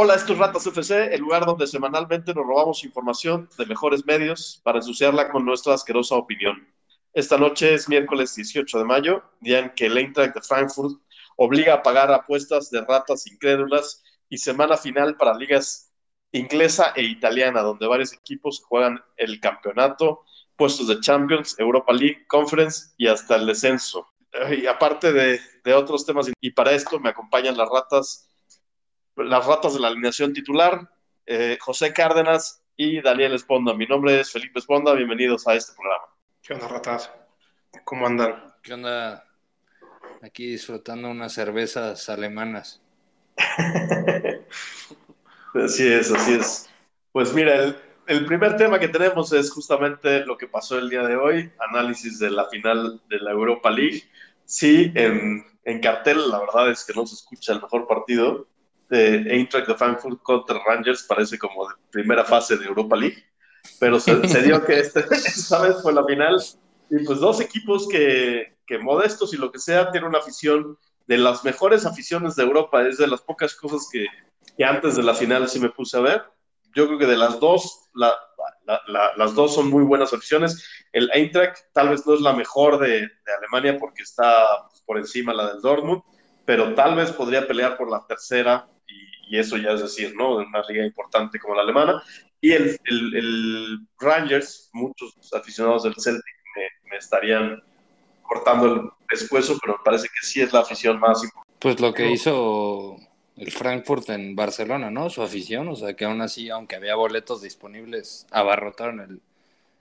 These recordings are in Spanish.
Hola, esto es Ratas FC, el lugar donde semanalmente nos robamos información de mejores medios para ensuciarla con nuestra asquerosa opinión. Esta noche es miércoles 18 de mayo, día en que el Eintracht de Frankfurt obliga a pagar apuestas de ratas incrédulas y semana final para ligas inglesa e italiana, donde varios equipos juegan el campeonato, puestos de Champions, Europa League, Conference y hasta el descenso. Y aparte de, de otros temas, y para esto me acompañan las ratas las ratas de la alineación titular, eh, José Cárdenas y Daniel Esponda. Mi nombre es Felipe Esponda, bienvenidos a este programa. ¿Qué onda, ratas? ¿Cómo andan? ¿Qué onda? Aquí disfrutando unas cervezas alemanas. así es, así es. Pues mira, el, primer tema que tenemos es justamente lo que pasó el día de hoy, análisis de la final de la Europa League. Sí, en, en cartel la verdad es que no se escucha el mejor partido, de Eintracht de Frankfurt contra Rangers parece como de primera fase de Europa League, pero se, dio que este, esta vez fue la final y pues dos equipos que, que modestos y lo que sea tienen una afición de las mejores aficiones de Europa, es de las pocas cosas que, que antes de la final sí me puse a ver. Yo creo que de las dos, la, la, las dos son muy buenas aficiones. El Eintracht tal vez no es la mejor de, de Alemania porque está pues, por encima la del Dortmund, pero tal vez podría pelear por la tercera y eso ya es decir, ¿no? De una liga importante como la alemana. Y el, el, Rangers, muchos aficionados del Celtic me, estarían cortando el pescuezo, pero me parece que sí es la afición más importante. Pues lo que hizo el Frankfurt en Barcelona, ¿no? Su afición, o sea que aún así, aunque había boletos disponibles, abarrotaron el,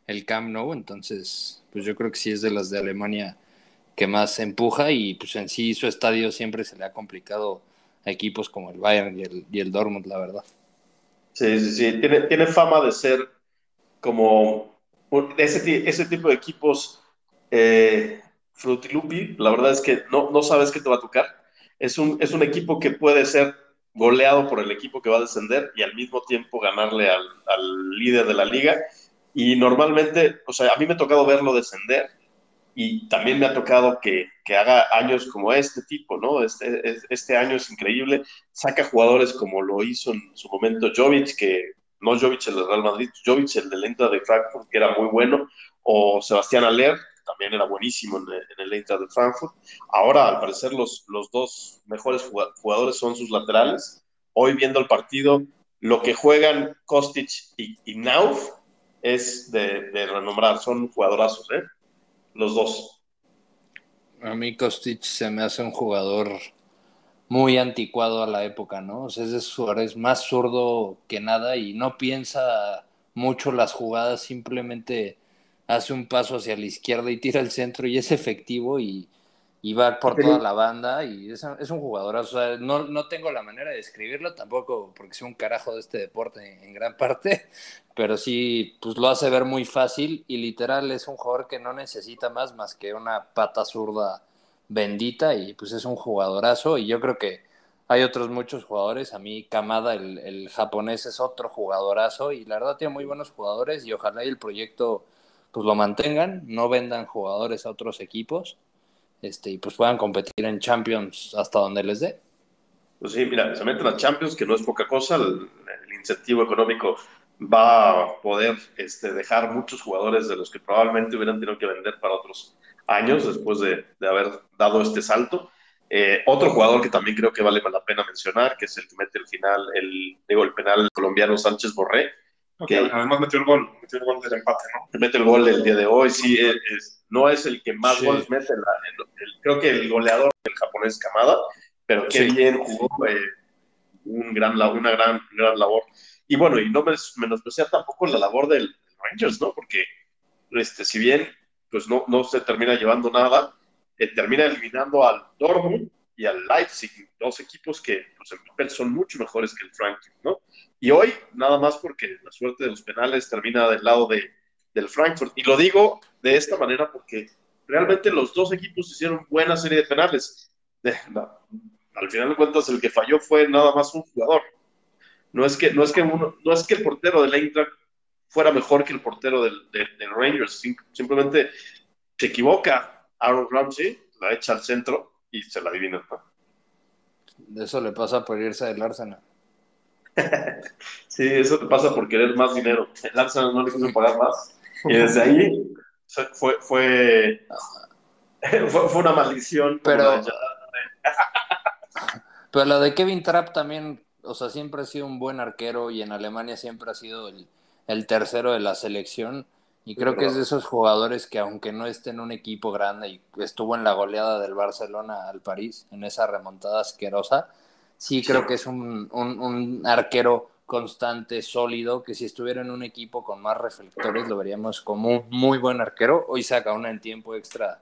el Camp Nou, entonces, pues yo creo que sí es de las de Alemania que más empuja y pues en sí su estadio siempre se le ha complicado equipos como el Bayern y el, y el Dortmund, la verdad. Sí, sí, sí. Tiene, tiene fama de ser como ese, ese tipo de equipos eh, frutilupi. La verdad es que no, no sabes qué te va a tocar. Es un, es un equipo que puede ser goleado por el equipo que va a descender y al mismo tiempo ganarle al, al líder de la liga. Y normalmente, o sea, a mí me ha tocado verlo descender y también me ha tocado que, que, haga años como este tipo, ¿no? Este, este año es increíble, saca jugadores como lo hizo en su momento Jovic, que no Jovic el del Real Madrid, Jovic el del Inter de Frankfurt, que era muy bueno, o Sebastián Aller, también era buenísimo en, el Inter de Frankfurt. Ahora, al parecer, los, los dos mejores jugadores son sus laterales. Hoy viendo el partido, lo que juegan Kostic y, y Nauf es de, de renombrar, son jugadorazos, ¿eh? Los dos. A mí Kostic se me hace un jugador muy anticuado a la época, ¿no? O sea, es de más zurdo que nada y no piensa mucho las jugadas, simplemente hace un paso hacia la izquierda y tira el centro y es efectivo y, y va por toda la banda y es, es un jugador, o sea, no, no, tengo la manera de describirlo tampoco porque soy un carajo de este deporte en, gran parte, pero sí, pues lo hace ver muy fácil y literal es un jugador que no necesita más más que una pata zurda bendita y pues es un jugadorazo y yo creo que hay otros muchos jugadores, a mí Kamada, el, el japonés, es otro jugadorazo y la verdad tiene muy buenos jugadores y ojalá y el proyecto pues lo mantengan, no vendan jugadores a otros equipos este, y pues puedan competir en Champions hasta donde les dé. Pues sí, mira, se meten a Champions, que no es poca cosa, el, incentivo económico va a poder este, dejar muchos jugadores de los que probablemente hubieran tenido que vender para otros años después de, de haber dado este salto. Eh, otro jugador que también creo que vale la pena mencionar, que es el que mete el final, el, digo, el penal colombiano Sánchez Borré, que además metió el gol, metió el gol del empate, ¿no? Mete el gol el día de hoy, sí, es, no es el que más goles mete, creo que el goleador del japonés Kamada, pero qué bien jugó, un gran, una gran, gran labor. Y bueno, y no menospreciar tampoco la labor del, Rangers, ¿no? Porque este, si bien pues no, no se termina llevando nada, eh, termina eliminando al Dortmund y al Leipzig, dos equipos que pues, en papel son mucho mejores que el Frankfurt, ¿no? Y hoy, nada más porque la suerte de los penales termina del lado de, del Frankfurt. Y lo digo de esta manera porque realmente los dos equipos hicieron buena serie de penales. al final de cuentas, el que falló fue nada más un jugador. No es que, no es que, no es que el portero del Eintracht fuera mejor que el portero del, del, Rangers. Simplemente se equivoca Aaron Ramsey, la echa al centro y se la adivina. Eso le pasa por irse del Arsenal. Sí, eso te pasa por querer más dinero. El Arsenal no le quiso pagar más. Y desde ahí fue, fue, fue, una maldición. Pero, pero lo de Kevin Trapp también, o sea, siempre ha sido un buen arquero y en Alemania siempre ha sido el, el tercero de la selección. Y creo que es de esos jugadores que aunque no esté en un equipo grande y estuvo en la goleada del Barcelona al París, en esa remontada asquerosa, sí creo que es un, un, arquero constante, sólido, que si estuviera en un equipo con más reflectores lo veríamos como un muy buen arquero. Hoy saca una en tiempo extra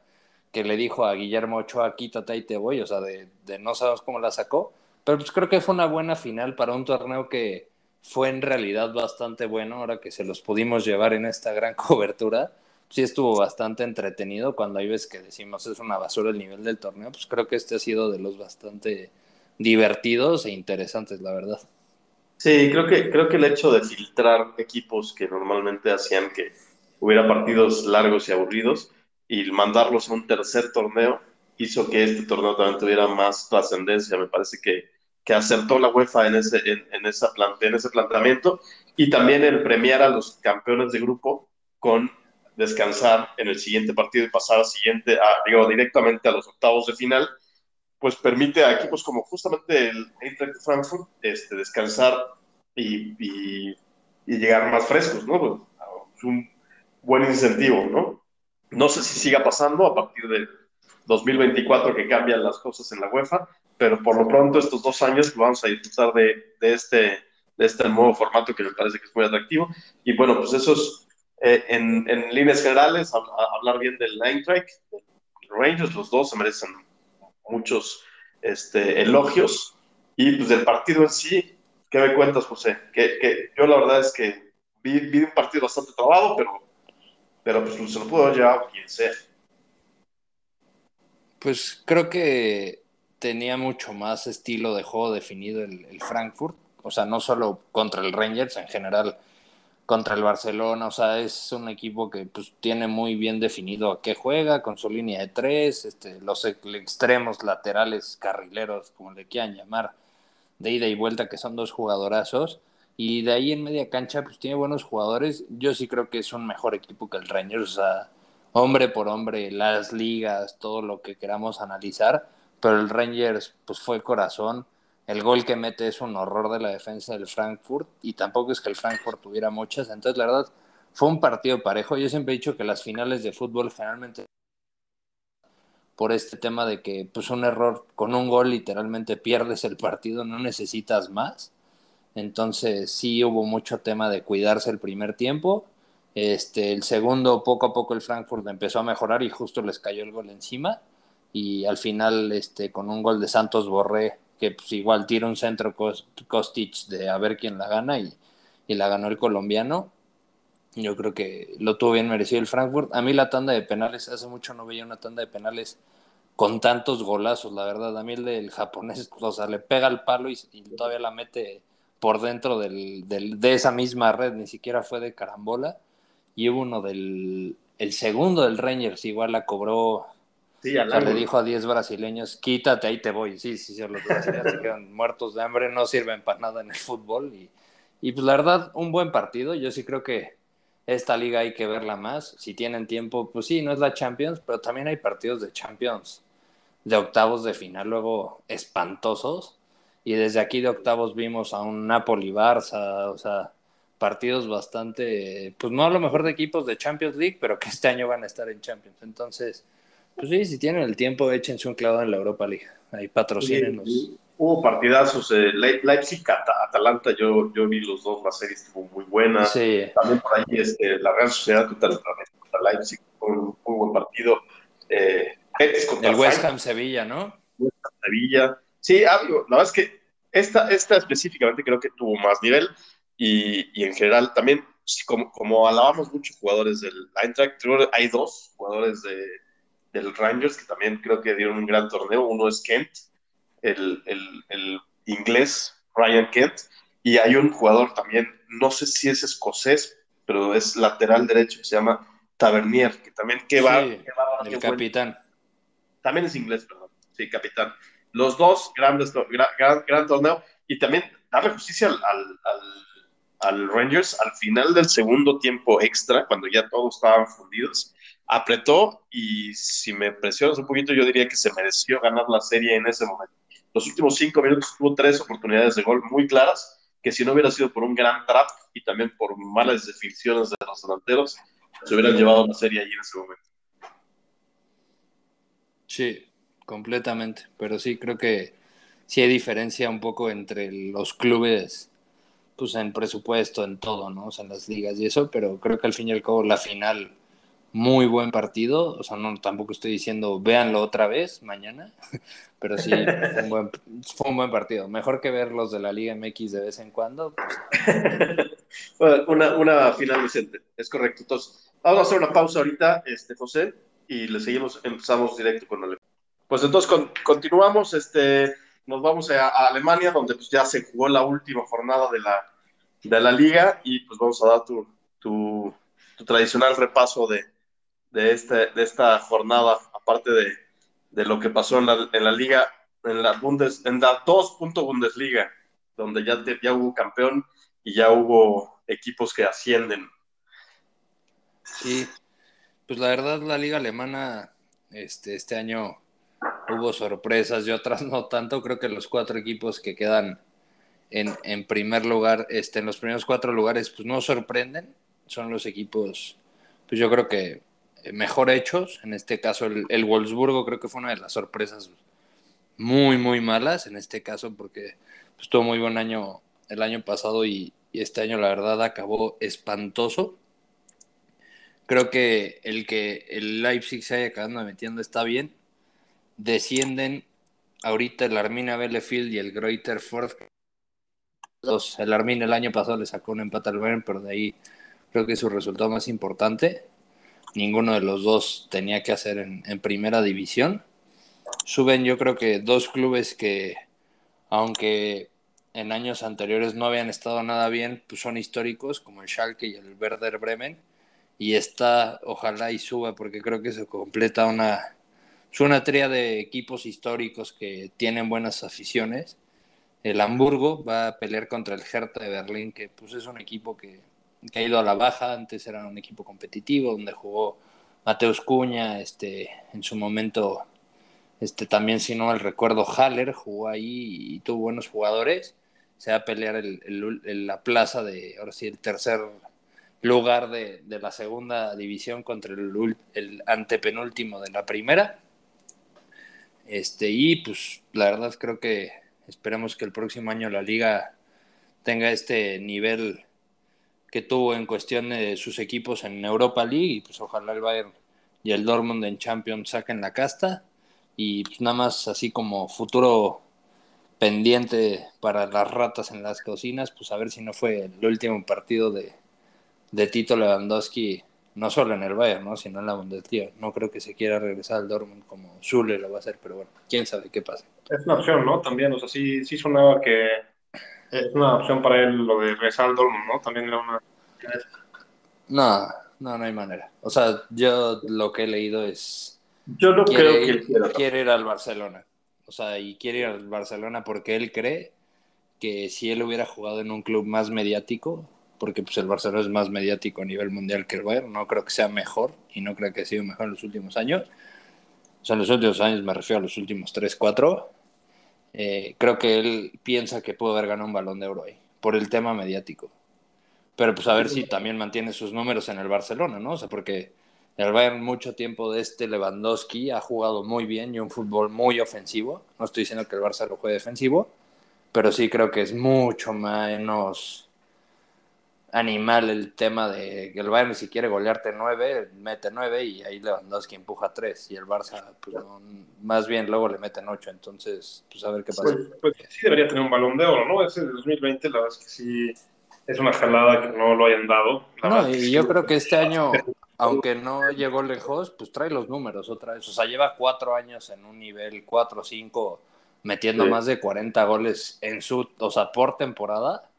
que le dijo a Guillermo Ochoa, quítate y te voy, o sea, de, de no sabemos cómo la sacó, pero pues creo que fue una buena final para un torneo que fue en realidad bastante bueno ahora que se los pudimos llevar en esta gran cobertura. Sí estuvo bastante entretenido cuando hay veces que decimos es una basura el nivel del torneo, pues creo que este ha sido de los bastante divertidos e interesantes, la verdad. Sí, creo que, creo que el hecho de filtrar equipos que normalmente hacían que hubiera partidos largos y aburridos y mandarlos a un tercer torneo hizo que este torneo también tuviera más trascendencia. Me parece que que acertó la UEFA en ese, en, esa en ese planteamiento y también el premiar a los campeones de grupo con descansar en el siguiente partido y pasar al siguiente, a, directamente a los octavos de final, pues permite a equipos como justamente el Eintracht Frankfurt este, descansar y, y, llegar más frescos, ¿no? Es un buen incentivo, ¿no? No sé si siga pasando a partir de 2024 que cambian las cosas en la UEFA, pero por lo pronto estos dos años vamos a disfrutar este, de este nuevo formato que me parece que es muy atractivo. Y bueno, pues eso es eh, en, en, líneas generales, hablar bien del Eintracht, Rangers, los dos se merecen muchos este, elogios. Y pues del partido en sí, ¿qué me cuentas, José? Que, que yo la verdad es que vi, vi, un partido bastante trabado, pero, pero pues se lo pudo llevar quien sea. Pues creo que tenía mucho más estilo de juego definido el, Frankfurt, o sea, no solo contra el Rangers, en general contra el Barcelona, o sea, es un equipo que pues tiene muy bien definido a qué juega, con su línea de tres, este, los extremos laterales, carrileros, como le quieran llamar, de ida y vuelta, que son dos jugadorazos, y de ahí en media cancha pues tiene buenos jugadores, yo sí creo que es un mejor equipo que el Rangers, o sea, hombre por hombre, las ligas, todo lo que queramos analizar, pero el Rangers pues fue corazón. El gol que mete es un horror de la defensa del Frankfurt y tampoco es que el Frankfurt tuviera muchas. Entonces, la verdad, fue un partido parejo. Yo siempre he dicho que las finales de fútbol generalmente por este tema de que pues un error con un gol literalmente pierdes el partido, no necesitas más. Entonces sí hubo mucho tema de cuidarse el primer tiempo. Este, el segundo, poco a poco el Frankfurt empezó a mejorar y justo les cayó el gol encima y al final este, con un gol de Santos Borré, que pues igual tira un centro Kostic de a ver quién la gana y, y, la ganó el colombiano. Yo creo que lo tuvo bien merecido el Frankfurt. A mí la tanda de penales, hace mucho no veía una tanda de penales con tantos golazos, la verdad. A mí el del japonés, o sea, le pega el palo y, todavía la mete por dentro del, del, de esa misma red, ni siquiera fue de carambola. Y hubo uno del el segundo del Rangers, igual la cobró le dijo a 10 brasileños, quítate, ahí te voy. Sí, sí, sí, los brasileños se quedan muertos de hambre, no sirven para nada en el fútbol. Y, y pues la verdad, un buen partido. Yo sí creo que esta liga hay que verla más. Si tienen tiempo, pues sí, no es la Champions, pero también hay partidos de Champions, de octavos de final, luego espantosos. Y desde aquí de octavos vimos a un Napoli-Barça, o sea, partidos bastante, pues no a lo mejor de equipos de Champions League, pero que este año van a estar en Champions. Entonces, pues sí, si tienen el tiempo, échense un clavo en la Europa League. Ahí patrocínenos. hubo partidazos. Eh, Leipzig-Atalanta, yo, yo vi los dos, la serie estuvo muy buena. Sí. También por ahí este, la Real Sociedad contra, Leipzig, fue un muy buen partido. Eh, el West Ham Sevilla, ¿no? West Ham Sevilla. Sí, ah, la verdad es que esta, esta específicamente creo que tuvo más nivel y, y en general también, como, como alabamos muchos jugadores del Eintracht, hay dos jugadores de, del Rangers, que también creo que dieron un gran torneo. Uno es Kent, el, el, inglés Ryan Kent, y hay un jugador también, no sé si es escocés, pero es lateral derecho, que se llama Tavernier, que también que va, el capitán. También es inglés, perdón. Sí, capitán. Los dos, grandes, gran, gran, torneo. Y también darle justicia al, al, Rangers al final del segundo tiempo extra, cuando ya todos estaban fundidos, apretó y si me presionas un poquito, yo diría que se mereció ganar la serie en ese momento. Los últimos cinco minutos tuvo tres oportunidades de gol muy claras, que si no hubiera sido por un gran trap y también por malas definiciones de los delanteros, se hubieran llevado la serie allí en ese momento. Sí, completamente. Pero sí, creo que sí hay diferencia un poco entre los clubes, pues en presupuesto, en todo, ¿no? O sea, en las ligas y eso, pero creo que al fin y al cabo la final, muy buen partido. O sea, no tampoco estoy diciendo véanlo otra vez mañana, pero sí fue un buen, partido. Mejor que ver los de la Liga MX de vez en cuando. Pues... una, una final decente, es correcto. Entonces, vamos a hacer una pausa ahorita, este, José y le seguimos, empezamos directo con Alemania. Pues entonces continuamos, este, nos vamos a, Alemania, donde pues ya se jugó la última jornada de la, de la liga y pues vamos a dar tu, tu, tradicional repaso de, de, este, de esta jornada, aparte de, de lo que pasó en la, en la liga, en la, Bundes, en la 2. Bundesliga, donde ya, hubo campeón y ya hubo equipos que ascienden. Sí, pues la verdad, la liga alemana este, este año hubo sorpresas y otras no tanto. Creo que los cuatro equipos que quedan en, primer lugar, este, en los primeros cuatro lugares, pues no sorprenden. Son los equipos, pues yo creo que mejor hechos. En este caso, el, Wolfsburgo creo que fue una de las sorpresas muy, muy malas en este caso, porque pues, tuvo muy buen año el año pasado y este año, la verdad, acabó espantoso. Creo que el que el Leipzig se haya acabado metiendo está bien. Descienden ahorita el Arminia Bielefeld y el Greuther Ford. El Arminia el año pasado le sacó un empate al Bayern, pero de ahí creo que su resultado más importante. Ninguno de los dos tenía que hacer en, en primera división. Suben yo creo que dos clubes que, aunque en años anteriores no habían estado nada bien, pues son históricos, como el Schalke y el Werder Bremen y está, ojalá y suba, porque creo que se completa una, es una tría de equipos históricos que tienen buenas aficiones. El Hamburgo va a pelear contra el Hertha de Berlín, que pues es un equipo que, ha ido a la baja, antes era un equipo competitivo, donde jugó Mateus Cuña, este, en su momento, este, también si no el recuerdo, Haller jugó ahí y tuvo buenos jugadores. Se va a pelear el, la plaza de, ahora sí, el tercer lugar de, la segunda división contra el, el, antepenúltimo de la primera. Este, y pues la verdad creo que esperemos que el próximo año la liga tenga este nivel que tuvo en cuestión de sus equipos en Europa League y pues ojalá el Bayern y el Dortmund en Champions saquen la casta y pues nada más así como futuro pendiente para las ratas en las cocinas, pues a ver si no fue el último partido de, de Tito Lewandowski, no solo en el Bayern, ¿no? sino en la Bundesliga. No creo que se quiera regresar al Dortmund como Zule lo va a hacer, pero bueno, quién sabe qué pasa. Es una opción, ¿no? También, o sea, sí, sí sonaba que es una opción para él lo de regresar al Dortmund, ¿no? También era una... No, no, no hay manera. O sea, yo lo que he leído es... Yo no creo que él quiera. Quiere ir al Barcelona. O sea, y quiere ir al Barcelona porque él cree que si él hubiera jugado en un club más mediático, porque pues el Barcelona es más mediático a nivel mundial que el Bayern, no creo que sea mejor y no creo que haya sido mejor en los últimos años. O sea, en los últimos años me refiero a los últimos 3, 4. Eh, creo que él piensa que puede haber ganado un balón de oro ahí, por el tema mediático. Pero pues a ver si también mantiene sus números en el Barcelona, ¿no? O sea, porque el Bayern mucho tiempo de este Lewandowski ha jugado muy bien y un fútbol muy ofensivo. No estoy diciendo que el Barça lo juegue defensivo, pero sí creo que es mucho menos animal el tema de que el Bayern si quiere golearte nueve, mete nueve y ahí Lewandowski empuja tres y el Barça pues, más bien luego le meten ocho, entonces pues a ver qué pasa. Pues, pues, sí debería tener un balón de oro, ¿no? Ese de 2020 la verdad es que sí es una jalada que no lo hayan dado. no, y yo creo que este año, aunque no llegó lejos, pues trae los números otra vez, o sea, lleva cuatro años en un nivel cuatro o cinco metiendo más de 40 goles en su, o sea, por temporada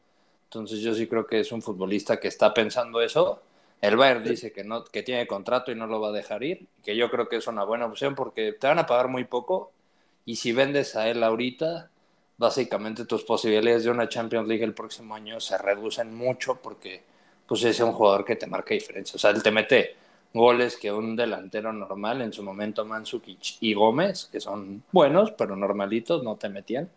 entonces yo sí creo que es un futbolista que está pensando eso. El Bayern dice que no, que tiene contrato y no lo va a dejar ir, que yo creo que es una buena opción porque te van a pagar muy poco y si vendes a él ahorita, básicamente tus posibilidades de una Champions League el próximo año se reducen mucho porque pues es un jugador que te marca diferencia. O sea, él te mete goles que un delantero normal, en su momento Mansukic y Gómez, que son buenos, pero normalitos, no te metían.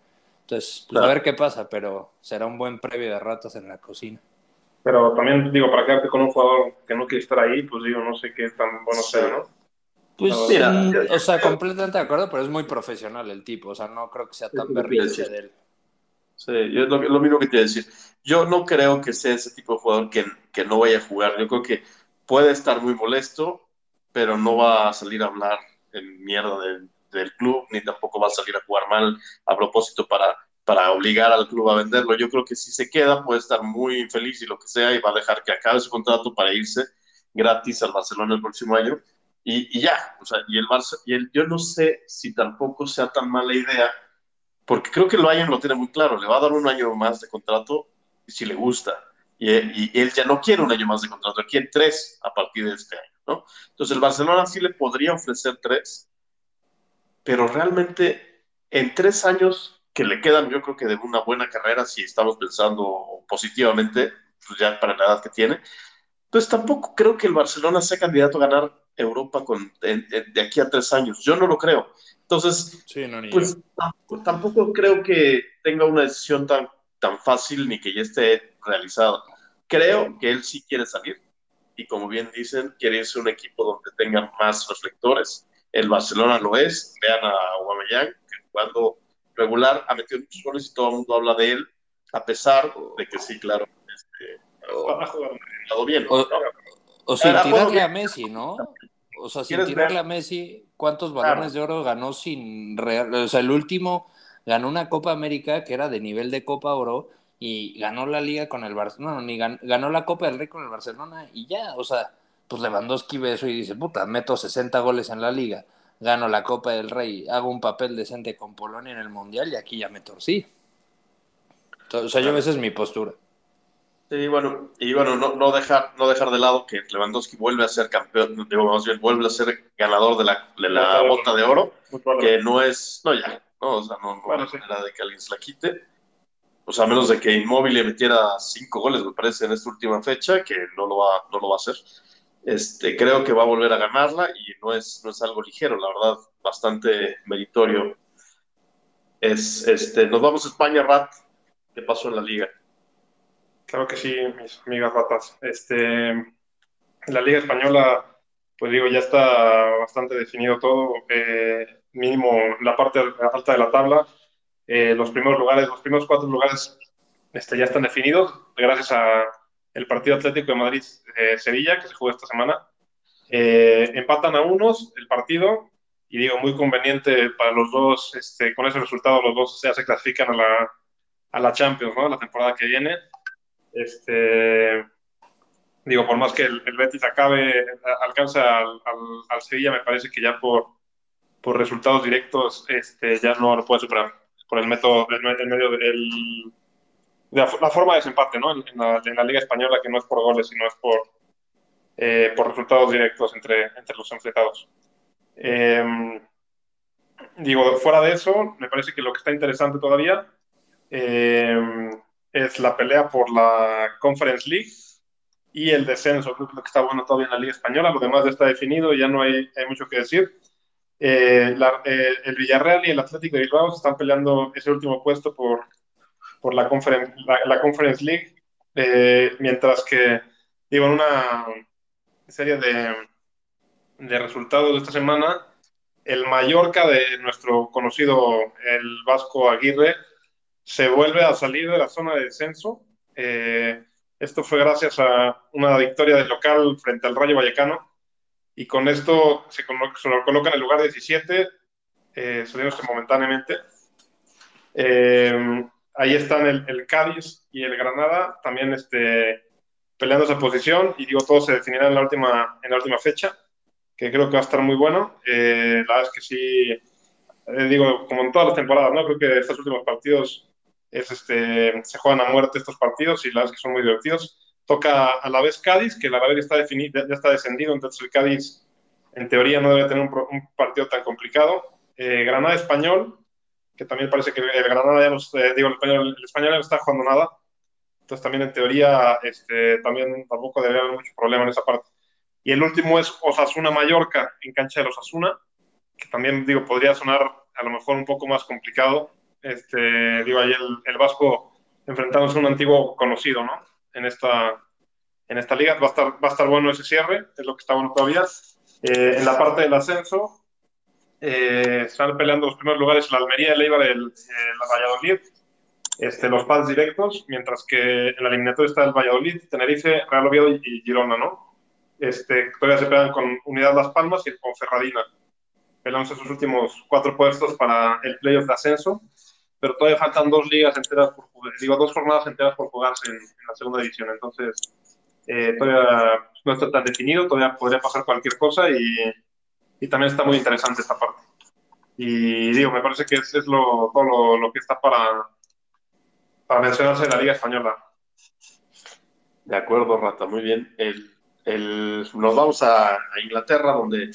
Entonces, pues, a ver qué pasa, pero será un buen previo de ratos en la cocina. Pero también, digo, para quedarte con un jugador que no quiere estar ahí, pues digo, no sé qué tan bueno sea, ¿no? Pues, Mira, mm, o sea, completamente de acuerdo, pero es muy profesional el tipo, o sea, no creo que sea tan berrinche de él. Sí, yo es lo, lo, mismo que te iba a decir. Yo no creo que sea ese tipo de jugador que, que no vaya a jugar. Yo creo que puede estar muy molesto, pero no va a salir a hablar en mierda del club, ni tampoco va a salir a jugar mal a propósito para, para obligar al club a venderlo. Yo creo que si se queda puede estar muy infeliz y lo que sea, y va a dejar que acabe su contrato para irse gratis al Barcelona el próximo año. Y, y ya, o sea, y el Barça, y el, yo no sé si tampoco sea tan mala idea porque creo que el Bayern lo tiene muy claro, le va a dar un año más de contrato y si le gusta. Y, él ya no quiere un año más de contrato, quiere tres a partir de este año, ¿no? Entonces el Barcelona sí le podría ofrecer tres, pero realmente en tres años que le quedan, yo creo que de una buena carrera, si estamos pensando positivamente, pues ya para la edad que tiene, pues tampoco creo que el Barcelona sea candidato a ganar Europa con, de aquí a tres años. Yo no lo creo. Entonces, pues tampoco, creo que tenga una decisión tan, tan fácil ni que ya esté realizada. Creo que él sí quiere salir y como bien dicen, quiere irse a un equipo donde tengan más reflectores. El Barcelona lo es, vean a Aubameyang, que jugando regular ha metido muchos goles y todo el mundo habla de él, a pesar de que sí, claro, este, ha jugado bien. O, o sin tirarle a Messi, ¿no? O sea, sin tirarle a Messi, ¿cuántos balones de oro ganó sin real? O sea, el último ganó una Copa América que era de nivel de Copa Oro y ganó la liga con el Barcelona, no, ni ganó, la Copa del Rey con el Barcelona y ya, o sea, pues Lewandowski ve eso y dice, puta, meto 60 goles en la liga, gano la Copa del Rey, hago un papel decente con Polonia en el Mundial y aquí ya me torcí. o sea, yo esa es mi postura. Sí, bueno, y bueno, no, no, dejar, no dejar de lado que Lewandowski vuelve a ser campeón, digo, más bien, vuelve a ser ganador de la, de la bota de oro, que no es, no ya, no, o sea, no, no bueno, manera de que alguien se la quite. O sea, a menos de que Inmóvil le metiera cinco goles, me parece, en esta última fecha, que no lo va, no lo va a hacer. Este, creo que va a volver a ganarla y no es, no es algo ligero, la verdad, bastante meritorio. Es, este, nos vamos a España, Rat. ¿Qué pasó en la liga? Claro que sí, mis amigas ratas. Este, la Liga Española, pues digo, ya está bastante definido todo. Eh, mínimo la parte alta de la tabla. Eh, los primeros lugares, los primeros cuatro lugares este, ya están definidos gracias a el partido Atlético de Madrid-Sevilla, que se jugó esta semana. Eh, empatan a unos el partido y digo, muy conveniente para los dos, este, con ese resultado los dos ya se clasifican a la, a la Champions, ¿no? La temporada que viene. Este, digo, por más que el, Betis acabe, alcanza al, al, Sevilla, me parece que ya por, por resultados directos este, ya no lo puede superar por el método, el, medio del, de la, forma de desempate, ¿no? En, la, Liga Española, que no es por goles, sino es por, eh, por resultados directos entre, entre los enfrentados. Em, digo, fuera de eso, me parece que lo que está interesante todavía eh, es la pelea por la Conference League y el descenso. Creo que lo que está bueno todavía en la Liga Española, lo demás ya está definido, ya no hay, hay mucho que decir. Eh, eh, el Villarreal y el Atlético de Bilbao están peleando ese último puesto por, por la, conference, la, Conference League, eh, mientras que, digo, en una serie de, de resultados de esta semana, el Mallorca de nuestro conocido, el Vasco Aguirre, se vuelve a salir de la zona de descenso. Eh, esto fue gracias a una victoria del local frente al Rayo Vallecano y con esto se, lo coloca en el lugar 17, eh, momentáneamente. Eh, ahí están el, Cádiz y el Granada también este, peleando esa posición y digo, todo se definirá en la última, en la última fecha, que creo que va a estar muy bueno. Eh, la verdad es que sí, eh, digo, como en todas las temporadas, ¿no? Creo que estos últimos partidos es este, se juegan a muerte estos partidos y la verdad es que son muy divertidos. Toca a la vez Cádiz, que la vez está definido, ya está descendido, entonces el Cádiz en teoría no debe tener un, partido tan complicado. Eh, Granada Español, que también parece que el Granada ya nos, digo, el español, el español ya no está jugando nada. Entonces también en teoría este, también tampoco debería haber mucho problema en esa parte. Y el último es Osasuna Mallorca en cancha de Osasuna, que también digo podría sonar a lo mejor un poco más complicado. Este, digo ahí el, el Vasco enfrentándose a un antiguo conocido, ¿no? En esta, en esta liga va a estar, va a estar bueno ese cierre, es lo que está bueno todavía. Eh, en la parte del ascenso eh, están peleando los primeros lugares la Almería, el Eibar, el, el Valladolid este, los pads directos, mientras que en la eliminatoria está el Valladolid, Tenerife, Real Oviedo y Girona, ¿no? Este, todavía se pegan con Unidad Las Palmas y con Ferradina. Pelamos esos últimos cuatro puestos para el playoff de ascenso, pero todavía faltan dos ligas enteras por digo, dos jornadas enteras por jugarse en, la segunda división. Entonces, eh, todavía no está tan definido, todavía podría pasar cualquier cosa y, y también está muy interesante esta parte. Y digo, me parece que es, es lo, todo lo, lo que está para, para mencionarse en la Liga Española. De acuerdo, Rata, muy bien. nos vamos a, Inglaterra, donde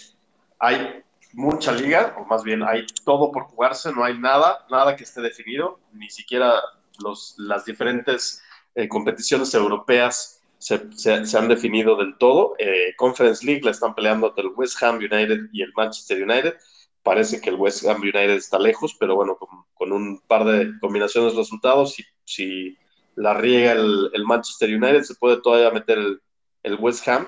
hay mucha liga, o más bien hay todo por jugarse, no hay nada, nada que esté definido, ni siquiera los, las diferentes eh, competiciones europeas se, han definido del todo. Eh, Conference League la están peleando entre el West Ham United y el Manchester United. Parece que el West Ham United está lejos, pero bueno, con, un par de combinaciones de resultados, si, la riega el, Manchester United, se puede todavía meter el, West Ham,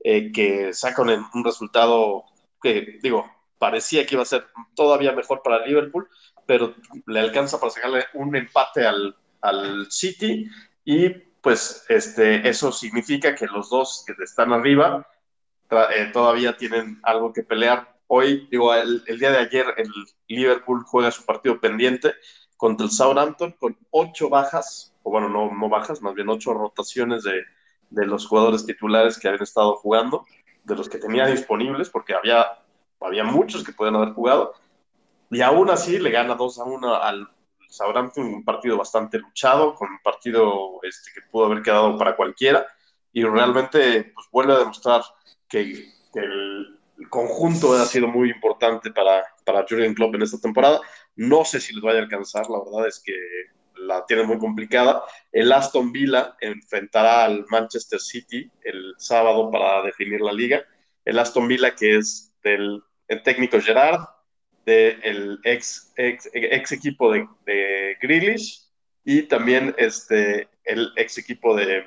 eh, que saca un, resultado que, digo, parecía que iba a ser todavía mejor para Liverpool, pero le alcanza para sacarle un empate al, al City y pues este, eso significa que los dos que están arriba eh, todavía tienen algo que pelear. Hoy, digo, el, día de ayer, el Liverpool juega su partido pendiente contra el Southampton con ocho bajas, o bueno, no, no bajas, más bien ocho rotaciones de, de los jugadores titulares que habían estado jugando, de los que tenía disponibles, porque había, había muchos que pueden haber jugado, y aún así le gana 2 a 1 al Southampton, un partido bastante luchado, con un partido este, que pudo haber quedado para cualquiera, y realmente pues, vuelve a demostrar que, que el, el conjunto ha sido muy importante para, para Jurgen Klopp en esta temporada. No sé si les vaya a alcanzar, la verdad es que la tiene muy complicada. El Aston Villa enfrentará al Manchester City el sábado para definir la liga. El Aston Villa que es del técnico Gerard, del ex, ex, ex, equipo de, de Grealish y también este, el ex equipo de,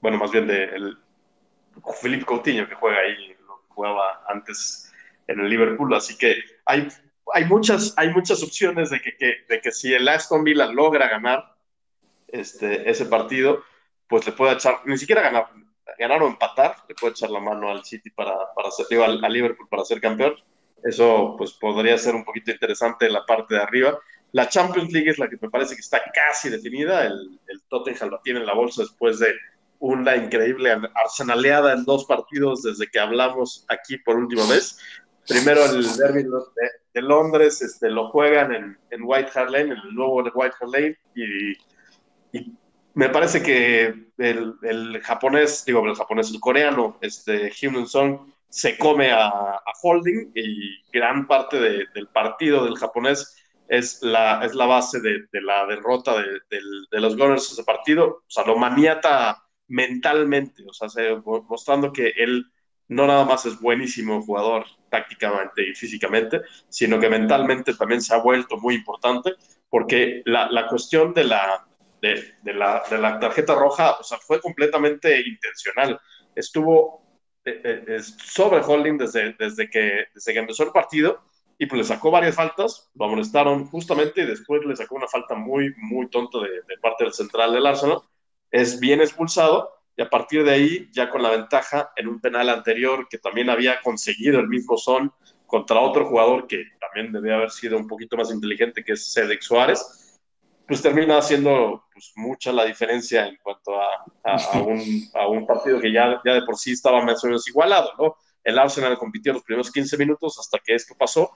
bueno, más bien de el Coutinho que juega ahí jugaba antes en el Liverpool. Así que hay, hay, muchas, hay muchas opciones de que, de que si el Aston Villa logra ganar este, ese partido, pues le puede echar, ni siquiera ganar, ganar o empatar, le puede echar la mano al City para, para ser, al, Liverpool para ser campeón. Eso pues podría ser un poquito interesante en la parte de arriba. La Champions League es la que me parece que está casi definida. El, el Tottenham la tiene en la bolsa después de una increíble arsenaleada en dos partidos desde que hablamos aquí por última vez. Primero el derby de, Londres, este, lo juegan en, en, White Hart Lane, en el nuevo White Hart Lane, y, me parece que el, el, japonés, digo, el japonés, el coreano, este, Hyun Song, se come a, Holding y gran parte del partido del japonés es la, es la base de, la derrota de, de, los Gunners ese partido. O sea, lo maniata mentalmente, o sea, mostrando que él no nada más es buenísimo jugador tácticamente y físicamente, sino que mentalmente también se ha vuelto muy importante, porque la, cuestión de la, de, la, de, la, tarjeta roja, o sea, fue completamente intencional. Estuvo eh, eh, sobre Holding desde, desde, que, desde que empezó el partido y pues le sacó varias faltas, lo amonestaron justamente y después le sacó una falta muy, muy tonta de, parte del central del Arsenal. Es bien expulsado y a partir de ahí, ya con la ventaja en un penal anterior que también había conseguido el mismo Son contra otro jugador que también debe haber sido un poquito más inteligente, que es Cedric Suárez, pues termina haciendo pues, mucha la diferencia en cuanto a, un, partido que ya, ya de por sí estaba más o menos igualado, ¿no? El Arsenal compitió los primeros 15 minutos hasta que esto pasó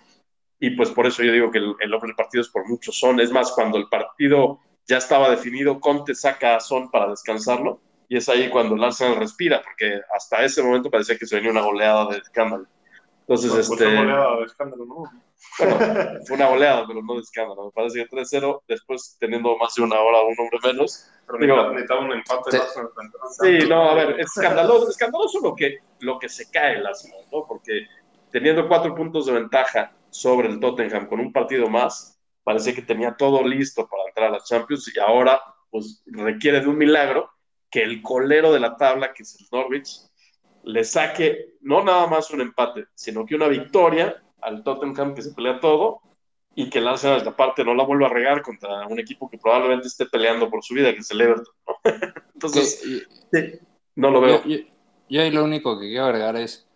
y pues por eso yo digo que el, el hombre del partido es por mucho Son. Es más, cuando el partido ya estaba definido, Conte saca a Son para descansarlo, y es ahí cuando el Arsenal respira, porque hasta ese momento parecía que se venía una goleada de escándalo. Entonces, este... Goleada de escándalo, ¿no? Bueno, fue una goleada, pero no de escándalo. Me parece que 3-0, después teniendo más de una hora, un hombre menos. Pero Digo, necesitaba un empate. Sí, no, a ver, escandaloso, escandaloso lo que, lo que se cae el Arsenal, ¿no? Porque teniendo cuatro puntos de ventaja sobre el Tottenham con un partido más, parecía que tenía todo listo para entrar a las Champions y ahora pues requiere de un milagro que el colero de la tabla, que es el Norwich, le saque no nada más un empate, sino que una victoria al Tottenham que se pelea todo y que el Arsenal la parte no la vuelva a regar contra un equipo que probablemente esté peleando por su vida, que es el Everton. Entonces, sí, no lo veo. Yo, yo, ahí lo único que quiero agregar es,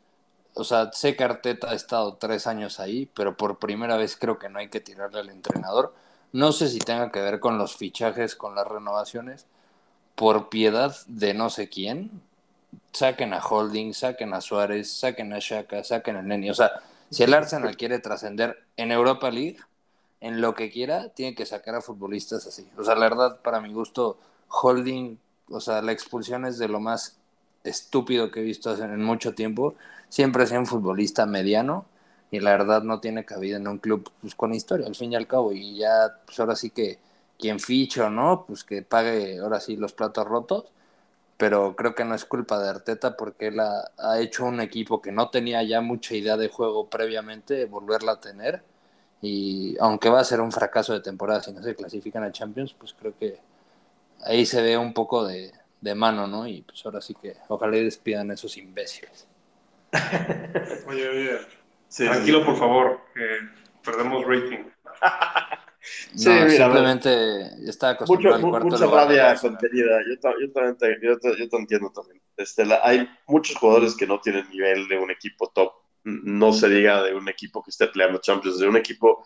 o sea, sé que Arteta ha estado tres años ahí, pero por primera vez creo que no hay que tirarle al entrenador. No sé si tenga que ver con los fichajes, con las renovaciones, por piedad de no sé quién. Saquen a Holding, saquen a Suárez, saquen a Shaka, saquen a Neni. O sea, si el Arsenal quiere trascender en Europa League, en lo que quiera, tiene que sacar a futbolistas así. O sea, la verdad, para mi gusto, Holding, o sea, la expulsión es de lo más estúpido que he visto en mucho tiempo. Siempre ha sido un futbolista mediano y la verdad no tiene cabida en un club pues, con historia, al fin y al cabo. Y ya, pues ahora sí que quien ficha o no, pues que pague ahora sí los platos rotos pero creo que no es culpa de Arteta porque él ha, hecho un equipo que no tenía ya mucha idea de juego previamente, volverla a tener. Y aunque va a ser un fracaso de temporada si no se clasifican a Champions, pues creo que ahí se ve un poco de, mano, ¿no? Y pues ahora sí que ojalá y despidan a esos imbéciles. Oye, oye, tranquilo por favor, que perdemos rating. Sí, no, simplemente está acostumbrado mucho, Mucha rabia contenida. Yo, también te, yo, te, entiendo también. Este, hay muchos jugadores que no tienen nivel de un equipo top. No se diga de un equipo que esté peleando Champions, de un equipo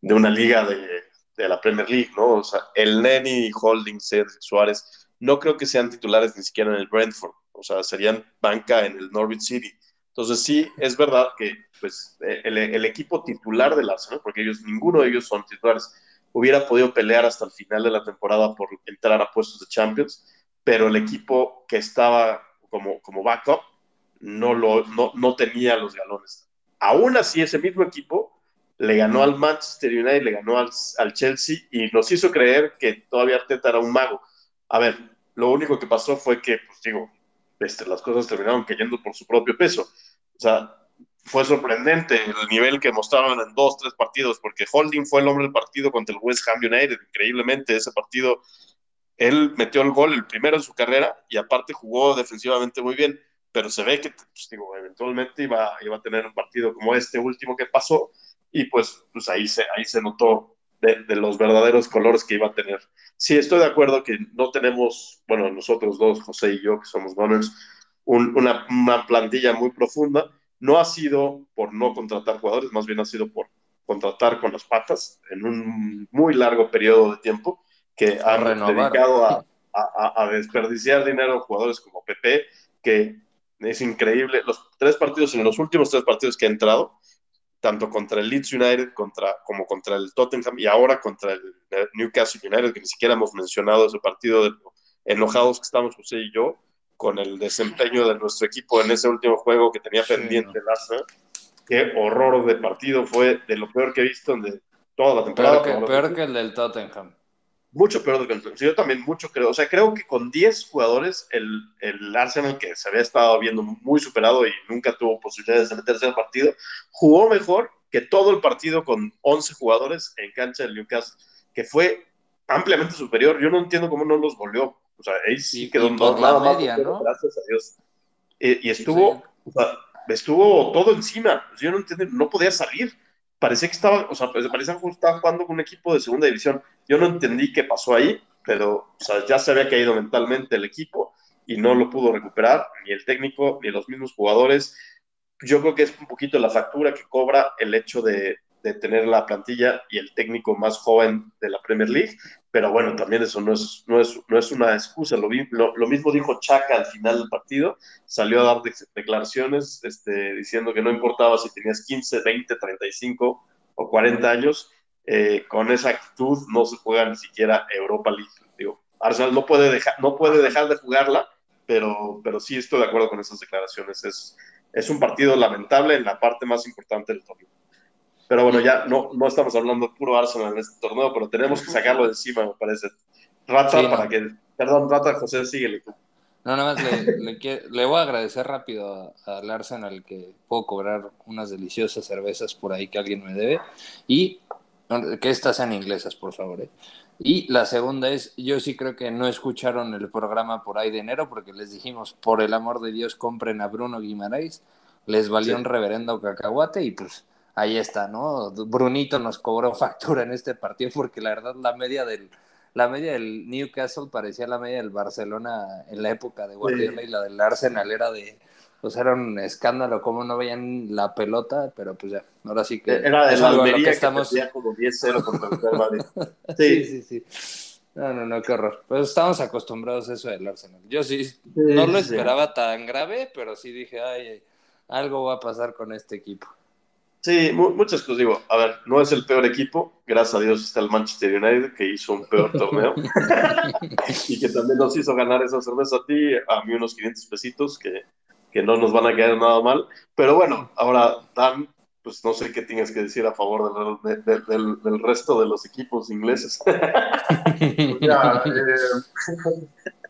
de una liga de, de la Premier League, ¿no? O sea, el Neni, Holding, Sergio Suárez, no creo que sean titulares ni siquiera en el Brentford. O sea, serían banca en el Norwich City. Entonces sí, es verdad que pues, el, el equipo titular del Arsenal, porque ellos, ninguno de ellos son titulares, hubiera podido pelear hasta el final de la temporada por entrar a puestos de Champions, pero el equipo que estaba como, como backup no, lo, no, no tenía los galones. Aún así, ese mismo equipo le ganó al Manchester United, le ganó al, al, Chelsea y nos hizo creer que todavía Arteta era un mago. A ver, lo único que pasó fue que, pues digo, este, las cosas terminaron cayendo por su propio peso. O sea, fue sorprendente el nivel que mostraron en dos, tres partidos, porque Holding fue el hombre del partido contra el West Ham United. Increíblemente, ese partido, él metió el gol, el primero en su carrera, y aparte jugó defensivamente muy bien. Pero se ve que, pues, digo, eventualmente iba, iba a tener un partido como este último que pasó, y pues, pues ahí, se, ahí se notó de, de, los verdaderos colores que iba a tener. Sí, estoy de acuerdo que no tenemos, bueno, nosotros dos, José y yo, que somos Gunners, una, una, plantilla muy profunda. No ha sido por no contratar jugadores, más bien ha sido por contratar con las patas en un muy largo periodo de tiempo que ha dedicado a, a, a, desperdiciar dinero a jugadores como Pepe, que es increíble. Los tres partidos, en los últimos tres partidos que ha entrado, tanto contra el Leeds United contra, como contra el Tottenham y ahora contra el Newcastle United, que ni siquiera hemos mencionado ese partido de enojados que estamos José y yo con el desempeño de nuestro equipo en ese último juego que tenía pendiente el Arsenal. Qué horror de partido fue de lo peor que he visto en toda la temporada. Peor que, peor que el del Tottenham mucho peor que el Yo también mucho creo. O sea, creo que con 10 jugadores, el, el, Arsenal, que se había estado viendo muy superado y nunca tuvo posibilidades de meterse al partido, jugó mejor que todo el partido con 11 jugadores en cancha del Newcastle, que fue ampliamente superior. Yo no entiendo cómo no los volvió. O sea, ahí sí quedó y por la media, ¿no? Gracias a Dios. Y, estuvo, o sea, estuvo todo encima. Yo no entiendo, no podía salir parecía que estaba, o sea, pues, parecía que estaba jugando con un equipo de segunda división. Yo no entendí qué pasó ahí, pero o sea, ya se había caído mentalmente el equipo y no lo pudo recuperar, ni el técnico, ni los mismos jugadores. Yo creo que es un poquito la factura que cobra el hecho de, de tener la plantilla y el técnico más joven de la Premier League, pero bueno, también eso no es, no es, no es una excusa. Lo, lo, mismo dijo Chaca al final del partido, salió a dar declaraciones este, diciendo que no importaba si tenías 15, 20, 35 o 40 años, eh, con esa actitud no se juega ni siquiera Europa League. Digo, Arsenal no puede, dejar, no puede dejar de jugarla, pero, pero sí estoy de acuerdo con esas declaraciones. Es, es un partido lamentable en la parte más importante del torneo. Pero bueno, ya no, no estamos hablando puro Arsenal en este torneo, pero tenemos que sacarlo de encima, me parece. Rata, para que. Perdón, Rata, José, síguele. No, nada más le, le, voy a agradecer rápido al Arsenal que puedo cobrar unas deliciosas cervezas por ahí que alguien me debe. Y que estas sean inglesas, por favor. ¿eh? Y la segunda es, yo sí creo que no escucharon el programa por ahí de enero porque les dijimos, por el amor de Dios, compren a Bruno Guimaraes. Les valió un reverendo cacahuate y pues ahí está, ¿no? Brunito nos cobró factura en este partido porque la verdad la media del la media del Newcastle parecía la media del Barcelona en la época de Guardiola y la del Arsenal era de, pues era un escándalo cómo no veían la pelota, pero pues ya, ahora sí que era de la Almería que, estamos como 10-0 contra el Sí. sí, sí, sí. No, no, no, qué horror. Pues estamos acostumbrados a eso del Arsenal. Yo sí, no lo esperaba tan grave, pero sí dije, ay, algo va a pasar con este equipo. Sí, muchas cosas. Digo, a ver, no es el peor equipo. Gracias a Dios está el Manchester United, que hizo un peor torneo. y que también nos hizo ganar esa cerveza a ti, a mí unos 500 pesitos, que, que no nos van a quedar nada mal. Pero bueno, ahora, Dan, pues no sé qué tienes que decir a favor del, del, del, resto de los equipos ingleses. ya, eh,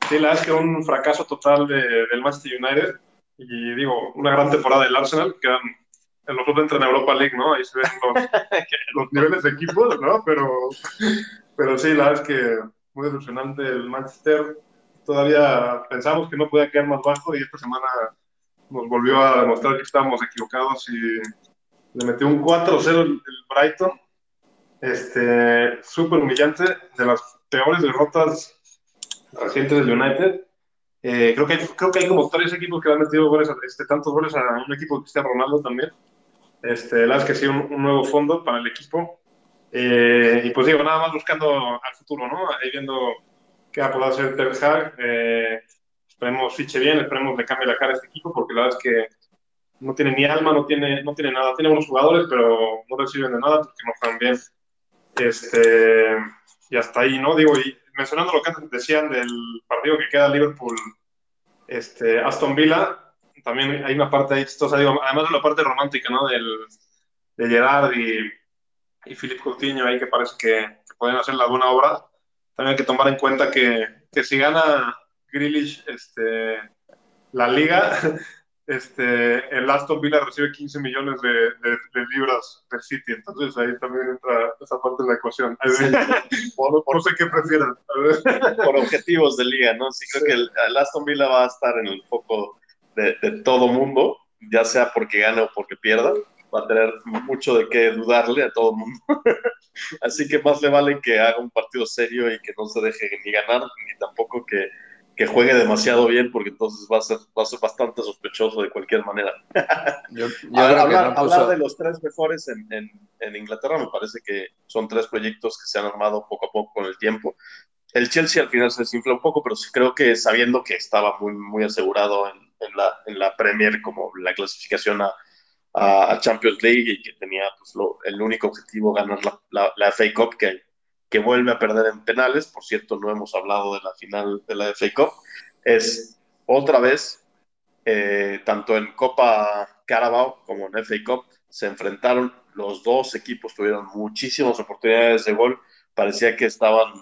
sí, la verdad es que un fracaso total del Manchester United. Y digo, una gran temporada del Arsenal, quedan el otro entra en Europa League, ¿no? Ahí se ven los, niveles de equipos, ¿no? Pero, pero sí, la verdad es que muy decepcionante el Manchester. Todavía pensamos que no podía quedar más bajo y esta semana nos volvió a demostrar que estábamos equivocados y le metió un 4-0 el, Brighton. Este, súper humillante, de las peores derrotas recientes del United. Eh, creo, que hay, creo que hay como tres equipos que han metido goles, este, tantos goles a un equipo de Cristiano Ronaldo también. Este, la es que sí, un, nuevo fondo para el equipo. Eh, y pues digo, nada más buscando al futuro, ¿no? Ahí viendo qué va a poder hacer Ter Hag. Eh, esperemos fiche bien, esperemos le cambie la cara a este equipo, porque la verdad es que no tiene ni alma, no tiene, no tiene nada. Tiene unos jugadores, pero no reciben de nada porque no están bien. Este, y hasta ahí, ¿no? Digo, y mencionando lo que antes decían del partido que queda Liverpool, este, Aston Villa, también hay una parte ahí chistosa, digo, además de la parte romántica, ¿no? Del, de Gerard y, y Philip Coutinho ahí que parece que, pueden hacer la buena obra. También hay que tomar en cuenta que, que si gana Grealish este, la liga, este, el Aston Villa recibe 15 millones de, de, libras del City, entonces ahí también entra esa parte de la ecuación. por, no sé qué prefieran. Por objetivos de liga, ¿no? Sí, creo que el, Aston Villa va a estar en el foco de, todo mundo, ya sea porque gane o porque pierda, va a tener mucho de qué dudarle a todo mundo. Así que más le vale que haga un partido serio y que no se deje ni ganar, ni tampoco que, que juegue demasiado bien, porque entonces va a ser, va a ser bastante sospechoso de cualquier manera. Yo, hablar, de los tres mejores en, en, en, Inglaterra me parece que son tres proyectos que se han armado poco a poco con el tiempo. El Chelsea al final se desinfla un poco, pero creo que sabiendo que estaba muy, muy asegurado en, en la, en la Premier como la clasificación a, a, Champions League y que tenía pues, lo, el único objetivo ganar la, la, FA Cup que, que vuelve a perder en penales. Por cierto, no hemos hablado de la final de la FA Cup. Es otra vez, eh, tanto en Copa Carabao como en FA Cup, se enfrentaron. Los dos equipos tuvieron muchísimas oportunidades de gol. Parecía que estaban,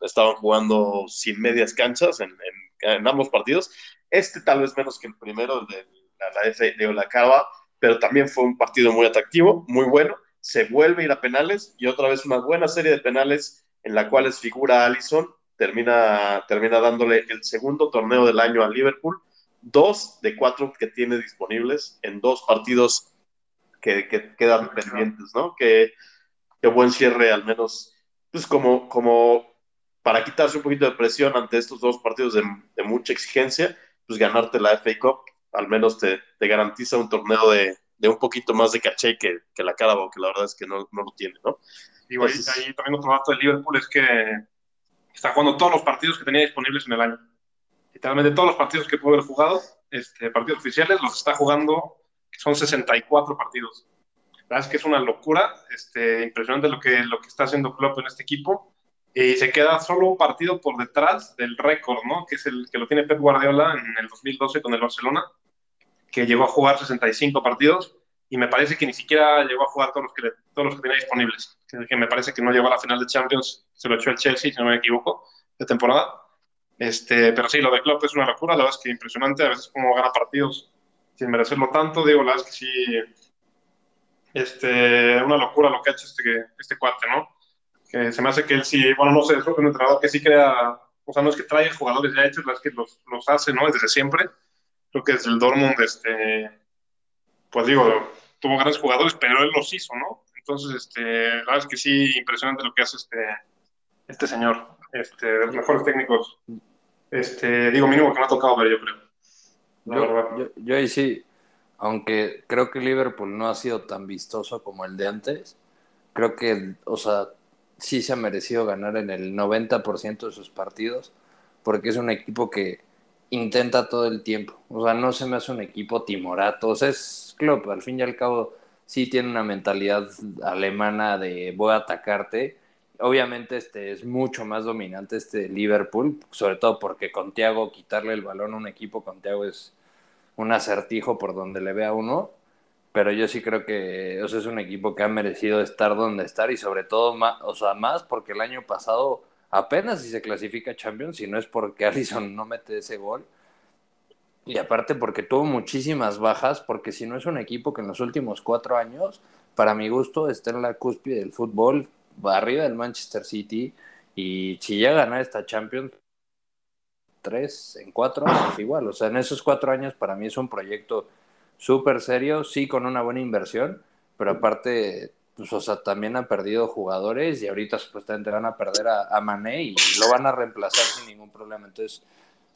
estaban jugando sin medias canchas en, en, en ambos partidos este tal vez menos que el primero de la, F de Olacaba, pero también fue un partido muy atractivo, muy bueno. Se vuelve a ir a penales y otra vez una buena serie de penales en la cual figura Allison, termina, termina dándole el segundo torneo del año a Liverpool, dos de cuatro que tiene disponibles en dos partidos que, quedan pendientes, ¿no? Que, buen cierre, al menos, pues como, como para quitarse un poquito de presión ante estos dos partidos de, de mucha exigencia pues ganarte la FA Cup al menos te, te garantiza un torneo de, de, un poquito más de caché que, que la Carabao, que la verdad es que no, no lo tiene, ¿no? Y ahí, también otro dato de Liverpool es que está jugando todos los partidos que tenía disponibles en el año. Literalmente todos los partidos que pudo haber jugado, este, partidos oficiales, los está jugando, son 64 partidos. La verdad es que es una locura, este, impresionante lo que, lo que está haciendo Klopp en este equipo y se queda solo un partido por detrás del récord, ¿no? Que es el que lo tiene Pep Guardiola en el 2012 con el Barcelona, que llegó a jugar 65 partidos. y me parece que ni siquiera llegó a jugar todos los que, todos los que tenía disponibles. Que, me parece que no llegó a la final de Champions, se lo echó el Chelsea, si no me equivoco, de temporada. Este, pero sí, lo de Klopp es una locura, la verdad es que impresionante, a veces como gana partidos sin merecerlo tanto, digo, la verdad es que sí, este, una locura lo que ha hecho este, este cuate, ¿no? Que se me hace que él sí, bueno, no sé, es un entrenador que sí crea, o sea, no es que trae jugadores ya hechos, es que los, los hace, ¿no? Desde siempre. Creo que desde el Dortmund, este, pues digo, tuvo grandes jugadores, pero él los hizo, ¿no? Entonces, este, la verdad es que sí, impresionante lo que hace este, este señor, este, de los mejores técnicos, este, digo, mínimo que me ha tocado ver, yo creo. Yo, yo, yo, ahí sí, aunque creo que Liverpool no ha sido tan vistoso como el de antes, creo que, o sea, sí se ha merecido ganar en el 90% de sus partidos, porque es un equipo que intenta todo el tiempo. O sea, no se me hace un equipo timorato. O sea, es Klopp, al fin y al cabo, sí tiene una mentalidad alemana de voy a atacarte. Obviamente este es mucho más dominante este Liverpool, sobre todo porque con Thiago quitarle el balón a un equipo con Thiago es un acertijo por donde le vea uno, pero yo sí creo que o es un equipo que ha merecido estar donde estar y sobre todo más, o sea, más porque el año pasado apenas si se clasifica Champions, si no es porque Allison no mete ese gol. Y aparte porque tuvo muchísimas bajas, porque si no es un equipo que en los últimos cuatro años, para mi gusto, está en la cúspide del fútbol, arriba del Manchester City, y si llega a ganar esta Champions, tres, en cuatro años igual. O sea, en esos cuatro años para mí es un proyecto súper serio, sí con una buena inversión, pero aparte pues, o sea, también han perdido jugadores y ahorita supuestamente van a perder a, a, Mané y lo van a reemplazar sin ningún problema. Entonces,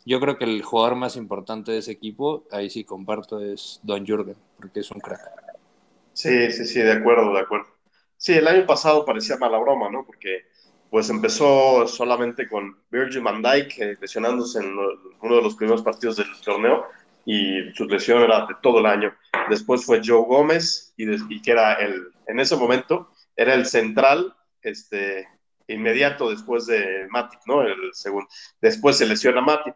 yo creo que el jugador más importante de ese equipo, ahí sí comparto, es Don Jürgen, porque es un crack. Sí, sí, sí, de acuerdo, de acuerdo. Sí, el año pasado parecía mala broma, ¿no? Porque pues empezó solamente con Virgil van Dijk eh, lesionándose en uno de los primeros partidos del torneo y su lesión era de todo el año. Después fue Joe Gómez y, y que era el, en ese momento, era el central este, inmediato después de Matip, ¿no? El segundo. Después se lesiona Matip.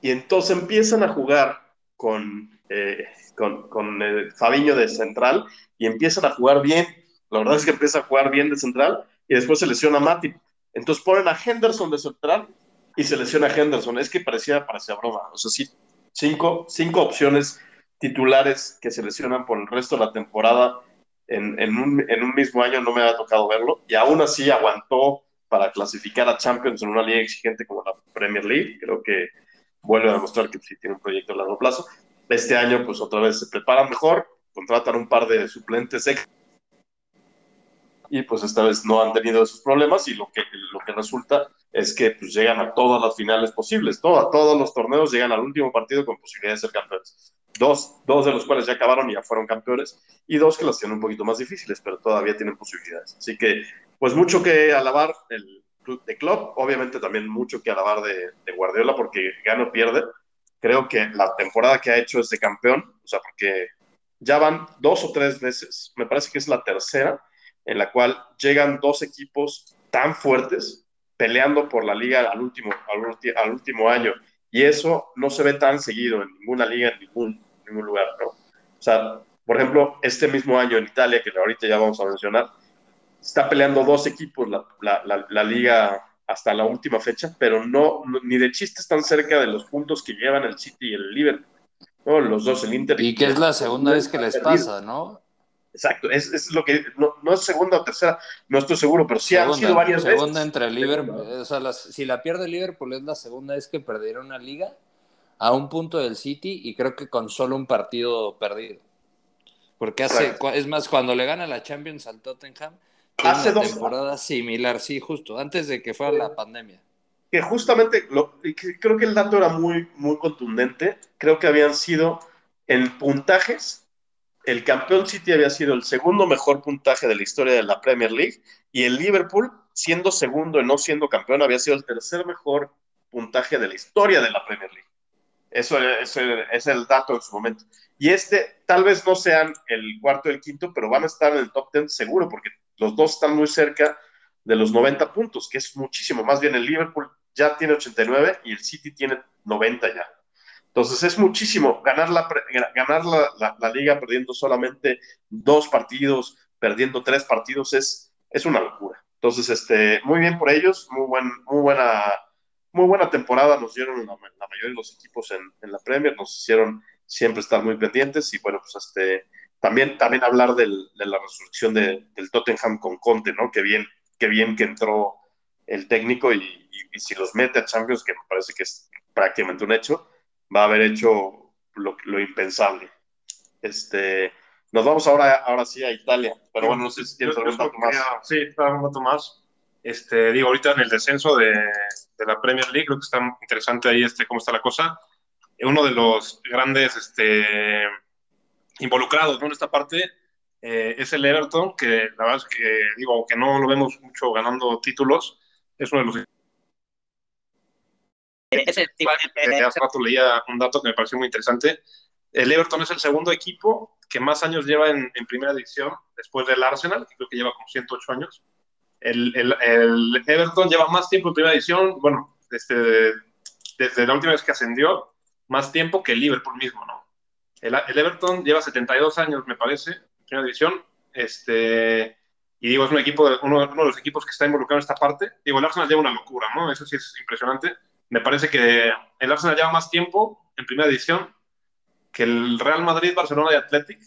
Y entonces empiezan a jugar con, eh, con, con el Fabiño de central y empiezan a jugar bien. La verdad es que empieza a jugar bien de central y después se lesiona Matip. Entonces ponen a Henderson de central y se lesiona Henderson. Es que parecía, parecía broma. O sea, sí, cinco, cinco opciones titulares que se lesionan por el resto de la temporada en, en, un, en un mismo año no me ha tocado verlo y aún así aguantó para clasificar a Champions en una liga exigente como la Premier League. Creo que vuelve a demostrar que sí tiene un proyecto a largo plazo. Este año, pues otra vez se preparan mejor, contratan un par de suplentes y pues esta vez no han tenido esos problemas y lo que, lo que resulta es que pues, llegan a todas las finales posibles, todo, a todos los torneos llegan al último partido con posibilidad de ser campeones. Dos, dos de los cuales ya acabaron y ya fueron campeones, y dos que las tienen un poquito más difíciles, pero todavía tienen posibilidades. Así que, pues mucho que alabar el club de club, obviamente también mucho que alabar de, de Guardiola, porque gana o pierde. Creo que la temporada que ha hecho es de campeón, o sea, porque ya van dos o tres veces, me parece que es la tercera, en la cual llegan dos equipos tan fuertes peleando por la liga al último, al, último año. Y eso no se ve tan seguido en ninguna liga, en ningún, ningún lugar, ¿no? O sea, por ejemplo, este mismo año en Italia, que ahorita ya vamos a mencionar, está peleando dos equipos la, la, la, liga hasta la última fecha, pero no, ni de chiste están cerca de los puntos que llevan el City y el Liverpool. ¿no? Los dos, el Inter. Y que es la segunda vez que les pasa, ¿no? Exacto, es, es lo que, no, no, es segunda o tercera, no estoy seguro, pero sí segunda, han sido varias segunda veces. entre Liverpool, o sea, las, si la pierde Liverpool es la segunda vez que perdieron una liga a un punto del City y creo que con solo un partido perdido. Porque hace, es más, cuando le gana la Champions al Tottenham, hace una dos temporada similar, sí, justo, antes de que fuera la pandemia. Que justamente, lo, creo que el dato era muy, muy contundente, creo que habían sido en puntajes el campeón City había sido el segundo mejor puntaje de la historia de la Premier League y el Liverpool, siendo segundo y no siendo campeón, había sido el tercer mejor puntaje de la historia de la Premier League. Eso es, el dato en su momento. Y este, tal vez no sean el cuarto y el quinto, pero van a estar en el top 10 seguro, porque los dos están muy cerca de los 90 puntos, que es muchísimo. Más bien el Liverpool ya tiene 89 y el City tiene 90 ya. Entonces es muchísimo. Ganar la, ganar la, liga perdiendo solamente dos partidos, perdiendo tres partidos, es, es una locura. Entonces, este, muy bien por ellos, muy, buen, muy, buena, muy buena temporada nos dieron la, mayoría de los equipos en, en, la Premier, nos hicieron siempre estar muy pendientes y bueno, pues este, también, también hablar de la resurrección de, del Tottenham con Conte, ¿no? Qué bien, qué bien que entró el técnico y, y si los mete a Champions, que me parece que es prácticamente un hecho, va a haber hecho lo, lo impensable. Este, nos vamos ahora, ahora sí a Italia, pero bueno, no sé si tienes algún dato más. Sí, un dato más. Este, digo, ahorita en el descenso de, de, la Premier League, creo que está interesante ahí este, cómo está la cosa. Uno de los grandes este, involucrados ¿no? en esta parte eh, es el Everton, que la verdad es que, digo, aunque no lo vemos mucho ganando títulos, es uno de los ese, eh, hace rato leía un dato que me pareció muy interesante. El Everton es el segundo equipo que más años lleva en, primera división después del Arsenal, que creo que lleva como 108 años. El, el, el Everton lleva más tiempo en primera división, bueno, desde, desde la última vez que ascendió, más tiempo que el Liverpool mismo, ¿no? El, el, Everton lleva 72 años, me parece, en primera división. Este, y digo, es un equipo, uno, uno, de los equipos que está involucrado en esta parte. Digo, el Arsenal lleva una locura, ¿no? Eso sí es impresionante me parece que el Arsenal lleva más tiempo en primera división que el Real Madrid, Barcelona y Athletic.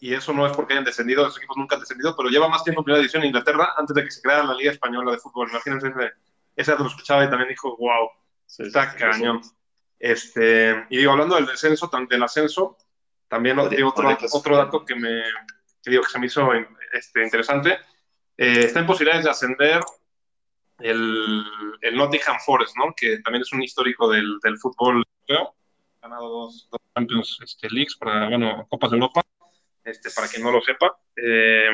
Y eso no es porque hayan descendido, esos equipos nunca han descendido, pero lleva más tiempo en primera división en Inglaterra antes de que se creara la Liga Española de Fútbol. Imagínense, ese, lo escuchaba y también dijo, wow, está cañón. Este, y digo, hablando del descenso, del ascenso, también otro, otro dato que me que digo, que se me hizo este, interesante. Eh, está en posibilidades de ascender el, el, Nottingham Forest, ¿no? que también es un histórico del, del fútbol europeo. Ha ganado dos, dos Champions este, Leagues, para, bueno, Copas de Europa, este, para quien no lo sepa. Eh,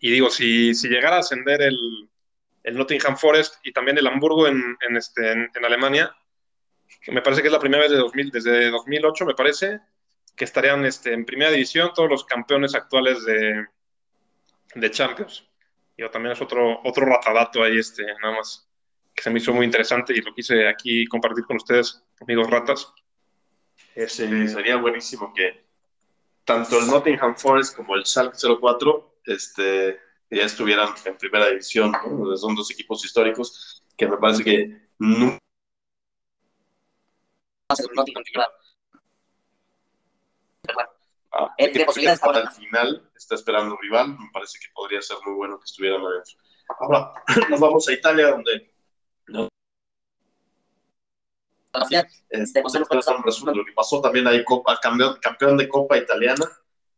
y digo, si, si llegara a ascender el, el Nottingham Forest y también el Hamburgo en, en, este, en, Alemania, me parece que es la primera vez de 2000, desde 2008, me parece, que estarían este, en primera división todos los campeones actuales de, de Champions. Yo también es otro, otro ratadato ahí, este, nada más, que se me hizo muy interesante y lo quise aquí compartir con ustedes, amigos ratas. Sí, sería buenísimo que tanto el Nottingham Forest como el Schalke 04 este, ya estuvieran en primera división, son dos equipos históricos que me parece que nunca Ah, tiene posibilidades para el final, está esperando un rival, me parece que podría ser muy bueno que estuvieran adentro. Ahora, nos vamos a Italia, donde no, este, lo que pasó también ahí, Copa, campeón, campeón de Copa Italiana.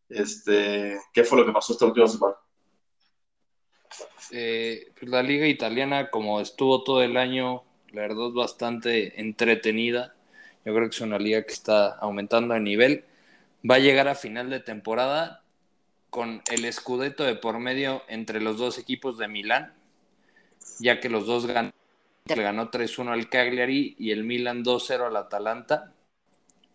Este, ¿Qué fue lo que pasó esta última semana? Eh, pues la liga italiana, como estuvo todo el año, la verdad es bastante entretenida. Yo creo que es una liga que está aumentando de nivel va a llegar a final de temporada con el Scudetto de por medio entre los dos equipos de Milán, ya que los dos. Le ganó 3-1 al Cagliari y el Milan 2-0 al Atalanta.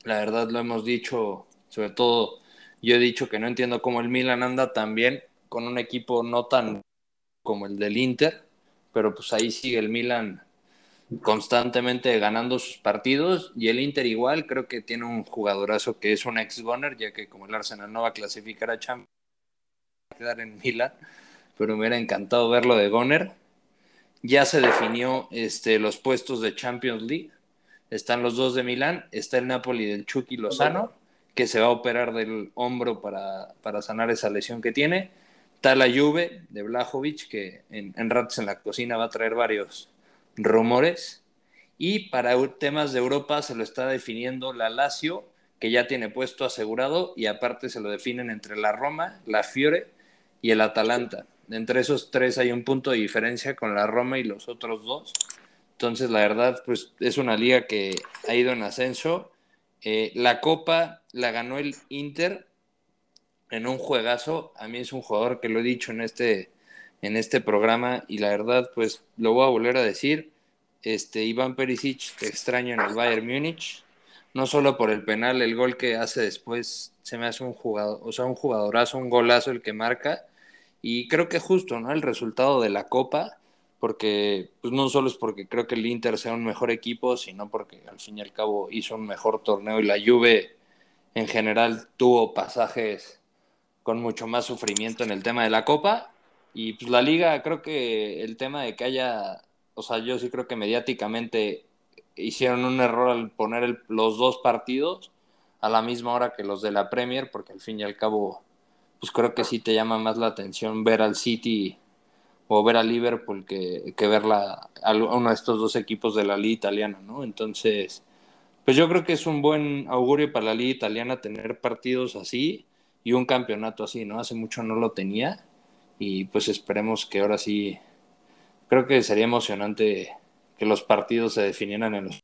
La verdad lo hemos dicho, sobre todo yo he dicho que no entiendo cómo el Milan anda tan bien con un equipo no tan como el del Inter, pero pues ahí sigue el Milan constantemente ganando sus partidos y el Inter igual creo que tiene un jugadorazo que es un ex goner ya que como el Arsenal no va a clasificar a Champions va a quedar en Milan pero me hubiera encantado verlo de goner. Ya se definió este, los puestos de Champions League. Están los dos de Milán está el Napoli del Chucky Lozano que se va a operar del hombro para, para sanar esa lesión que tiene. Está la Juve de Blajovic que en, en ratos en la cocina va a traer varios rumores. Y para temas de Europa se lo está definiendo la Lazio, que ya tiene puesto asegurado, y aparte se lo definen entre la Roma, la Fiore y el Atalanta. Entre esos tres hay un punto de diferencia con la Roma y los otros dos. Entonces, la verdad, pues es una liga que ha ido en ascenso. Eh, la Copa la ganó el Inter en un juegazo. A mí es un jugador que lo he dicho en este en este programa y la verdad, pues lo voy a volver a decir. Este, Iván Perisic, te extraño en el Bayern Múnich, no solo por el penal, el gol que hace después se me hace un jugador, o sea, un jugadorazo, un golazo el que marca y creo que justo, ¿no? El resultado de la Copa, porque pues no solo es porque creo que el Inter sea un mejor equipo, sino porque al fin y al cabo hizo un mejor torneo y la Juve en general tuvo pasajes con mucho más sufrimiento en el tema de la Copa y pues la liga creo que el tema de que haya, o sea, yo sí creo que mediáticamente hicieron un error al poner los dos partidos a la misma hora que los de la Premier, porque al fin y al cabo, pues creo que sí te llama más la atención ver al City o ver al Liverpool que, que ver a uno de estos dos equipos de la liga italiana, ¿no? Entonces, pues yo creo que es un buen augurio para la liga italiana tener partidos así y un campeonato así, ¿no? Hace mucho no lo tenía y pues esperemos que ahora sí, creo que sería emocionante que los partidos se definieran en los...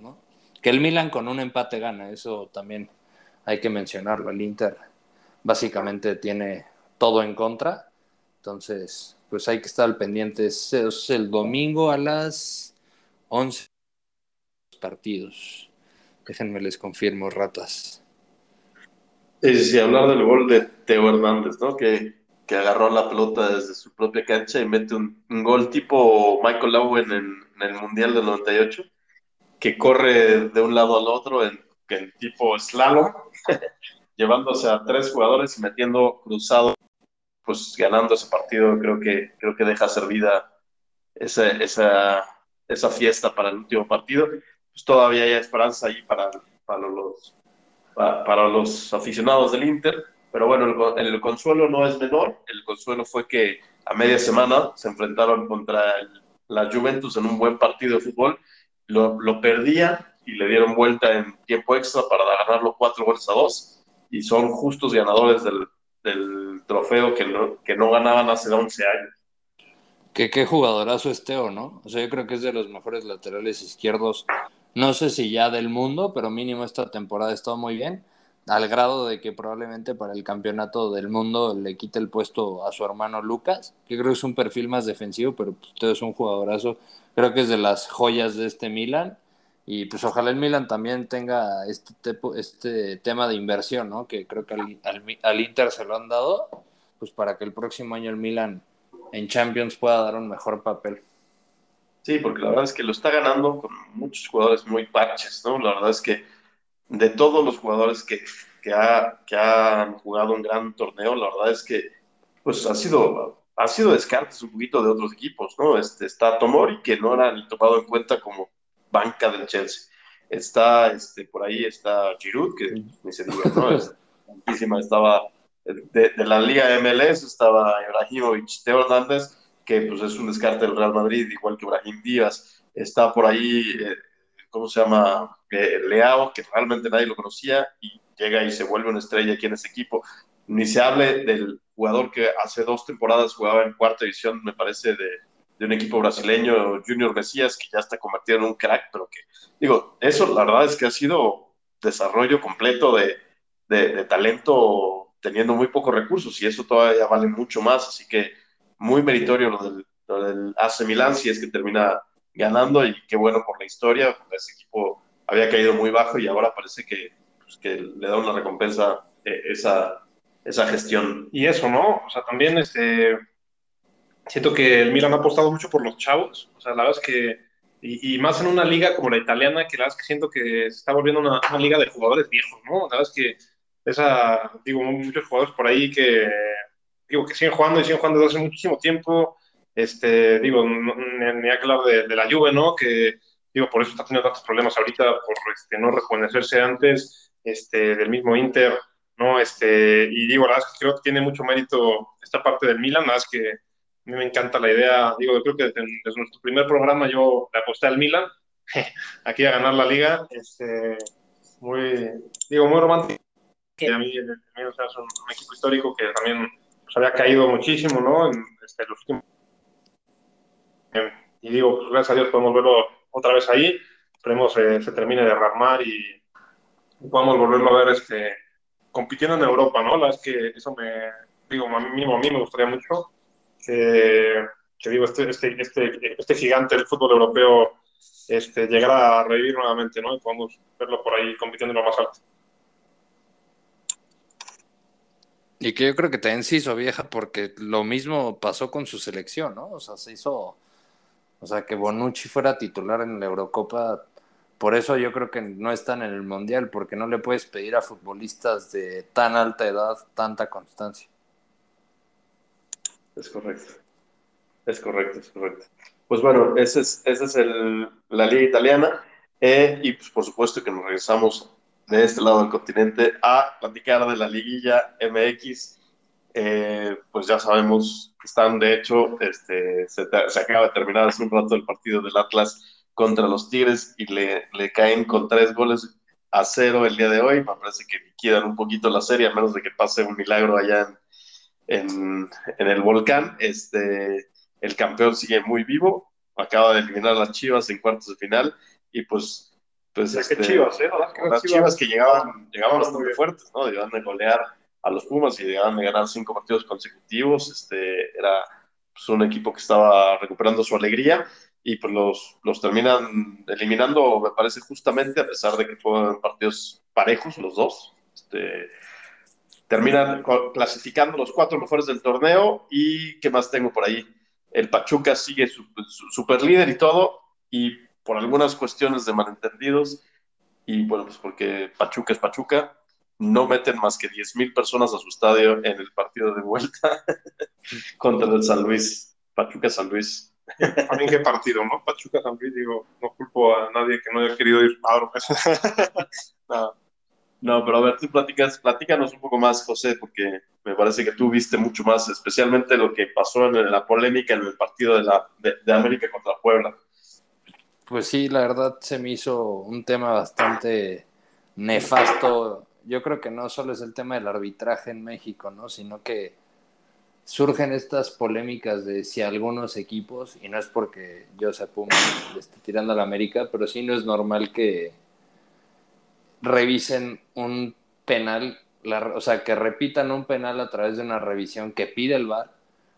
¿no? Que el Milan con un empate gana, eso también hay que mencionarlo. El Inter básicamente tiene todo en contra, entonces pues hay que estar al pendiente. Es, el domingo a las 11 partidos. Déjenme les confirmo, ratas. Sí, sí, hablar del gol de Teo Hernández, ¿no? Que que agarró la pelota desde su propia cancha y mete un, gol tipo Michael Owen en, el Mundial del 98, que corre de un lado al otro en, en tipo slalom, llevándose a tres jugadores y metiendo cruzado, pues ganando ese partido, creo que, creo que deja servida esa, esa, esa fiesta para el último partido. Pues todavía hay esperanza ahí para, para, los, para los aficionados del Inter pero bueno, el, el, consuelo no es menor. El consuelo fue que a media semana se enfrentaron contra la Juventus en un buen partido de fútbol. Lo, lo perdían y le dieron vuelta en tiempo extra para ganarlo cuatro goles a dos. Y son justos ganadores del, del trofeo que no, que no ganaban hace 11 años. Que qué jugadorazo es Teo, ¿no? O sea, yo creo que es de los mejores laterales izquierdos. No sé si ya del mundo, pero mínimo esta temporada ha estado muy bien al grado de que probablemente para el campeonato del mundo le quite el puesto a su hermano Lucas, que creo que es un perfil más defensivo, pero pues, usted es un jugadorazo, creo que es de las joyas de este Milan, y pues ojalá el Milan también tenga este, este tema de inversión, ¿no? que creo que al, al, Inter se lo han dado, pues para que el próximo año el Milan en Champions pueda dar un mejor papel. Sí, porque la verdad es que lo está ganando con muchos jugadores muy parches, ¿no? La verdad es que de todos los jugadores que, que, ha, que han jugado un gran torneo, la verdad es que pues ha sido, ha sido descartes un poquito de otros equipos, ¿no? Este, está Tomori, que no era ni tomado en cuenta como banca del Chelsea. Está, este, por ahí está Giroud, que ni se diga, ¿no? Es, estaba de, de, la Liga MLS, estaba Ibrahimovic, Teo Hernández, que pues es un descarte del Real Madrid, igual que Ibrahim Díaz. Está por ahí... Eh, ¿cómo se llama? Eh, Leao, que realmente nadie lo conocía y llega y se vuelve una estrella aquí en ese equipo. Ni se hable del jugador que hace dos temporadas jugaba en cuarta división, me parece, de, un equipo brasileño, Junior Mesías, que ya está convertido en un crack, pero que, digo, eso la verdad es que ha sido desarrollo completo de, talento teniendo muy pocos recursos y eso todavía vale mucho más, así que muy meritorio lo del, lo AC Milan si es que termina ganando y qué bueno por la historia, ese equipo había caído muy bajo y ahora parece que, pues, que le da una recompensa eh, esa, esa gestión. Y eso, ¿no? O sea, también este, siento que el Milan ha apostado mucho por los chavos, o sea, la verdad es que, y, más en una liga como la italiana, que la verdad es que siento que se está volviendo una, una liga de jugadores viejos, ¿no? La verdad es que esa, digo, muchos jugadores por ahí que, digo, que siguen jugando y siguen jugando desde hace muchísimo tiempo, este, digo, ni, que hablar de, de, la Juve, ¿no? Que, digo, por eso está teniendo tantos problemas ahorita, por este, no rejuvenecerse antes, este, del mismo Inter, ¿no? Este, y digo, la verdad es que creo que tiene mucho mérito esta parte del Milan, más que a mí me encanta la idea, digo, yo creo que desde, nuestro primer programa yo le aposté al Milan, aquí a ganar la liga, este, muy, digo, muy romántico. Y a mí el Milan es un, equipo histórico que también pues, había caído muchísimo, ¿no? En este, los últimos y digo, pues, gracias a Dios podemos verlo otra vez ahí. Esperemos eh, se termine de armar y, podamos volverlo a ver este, compitiendo en Europa, ¿no? La es que eso me, digo, a mí, a mí me gustaría mucho que, que digo, este, este, este, este gigante del fútbol europeo este, llegara a revivir nuevamente, ¿no? Y podamos verlo por ahí compitiendo en lo más alto. Y que yo creo que también se hizo vieja porque lo mismo pasó con su selección, ¿no? O sea, se hizo, o sea, que Bonucci fuera titular en la Eurocopa, por eso yo creo que no están en el Mundial, porque no le puedes pedir a futbolistas de tan alta edad tanta constancia. Es correcto. Es correcto, es correcto. Pues bueno, esa es, ese es el, la liga italiana eh, y pues por supuesto que nos regresamos de este lado del continente a platicar de la liguilla MX. Eh, pues ya sabemos que están, de hecho, este, se, se, acaba de terminar hace un rato el partido del Atlas contra los Tigres y le, le caen con tres goles a cero el día de hoy. Me parece que liquidan un poquito la serie, a menos de que pase un milagro allá en, en, el volcán. Este, el campeón sigue muy vivo, acaba de eliminar a las Chivas en cuartos de final y pues... pues este, Chivas, ¿eh? Las, Chivas, que llegaban, llegaban bastante fuertes, ¿no? Llegaban de golear a los Pumas y llegaban de ganar cinco partidos consecutivos. Este, era pues, un equipo que estaba recuperando su alegría y pues los, los terminan eliminando, me parece justamente, a pesar de que fueron partidos parejos los dos. Este, terminan clasificando los cuatro mejores del torneo y ¿qué más tengo por ahí? El Pachuca sigue super líder y todo y por algunas cuestiones de malentendidos y bueno, pues porque Pachuca es Pachuca, no meten más que 10.000 personas a su estadio en el partido de vuelta contra el San Luis. Pachuca San Luis. También qué partido, ¿no? Pachuca San Luis, digo, no culpo a nadie que no haya querido ir a No, pero a ver, tú platicas, platícanos un poco más, José, porque me parece que tú viste mucho más, especialmente lo que pasó en la polémica en el partido de, la, de, América contra Puebla. Pues sí, la verdad se me hizo un tema bastante nefasto. Yo creo que no solo es el tema del arbitraje en México, ¿no? Sino que surgen estas polémicas de si algunos equipos, y no es porque yo se Puma le esté tirando a la América, pero sí no es normal que revisen un penal, o sea, que repitan un penal a través de una revisión que pide el VAR,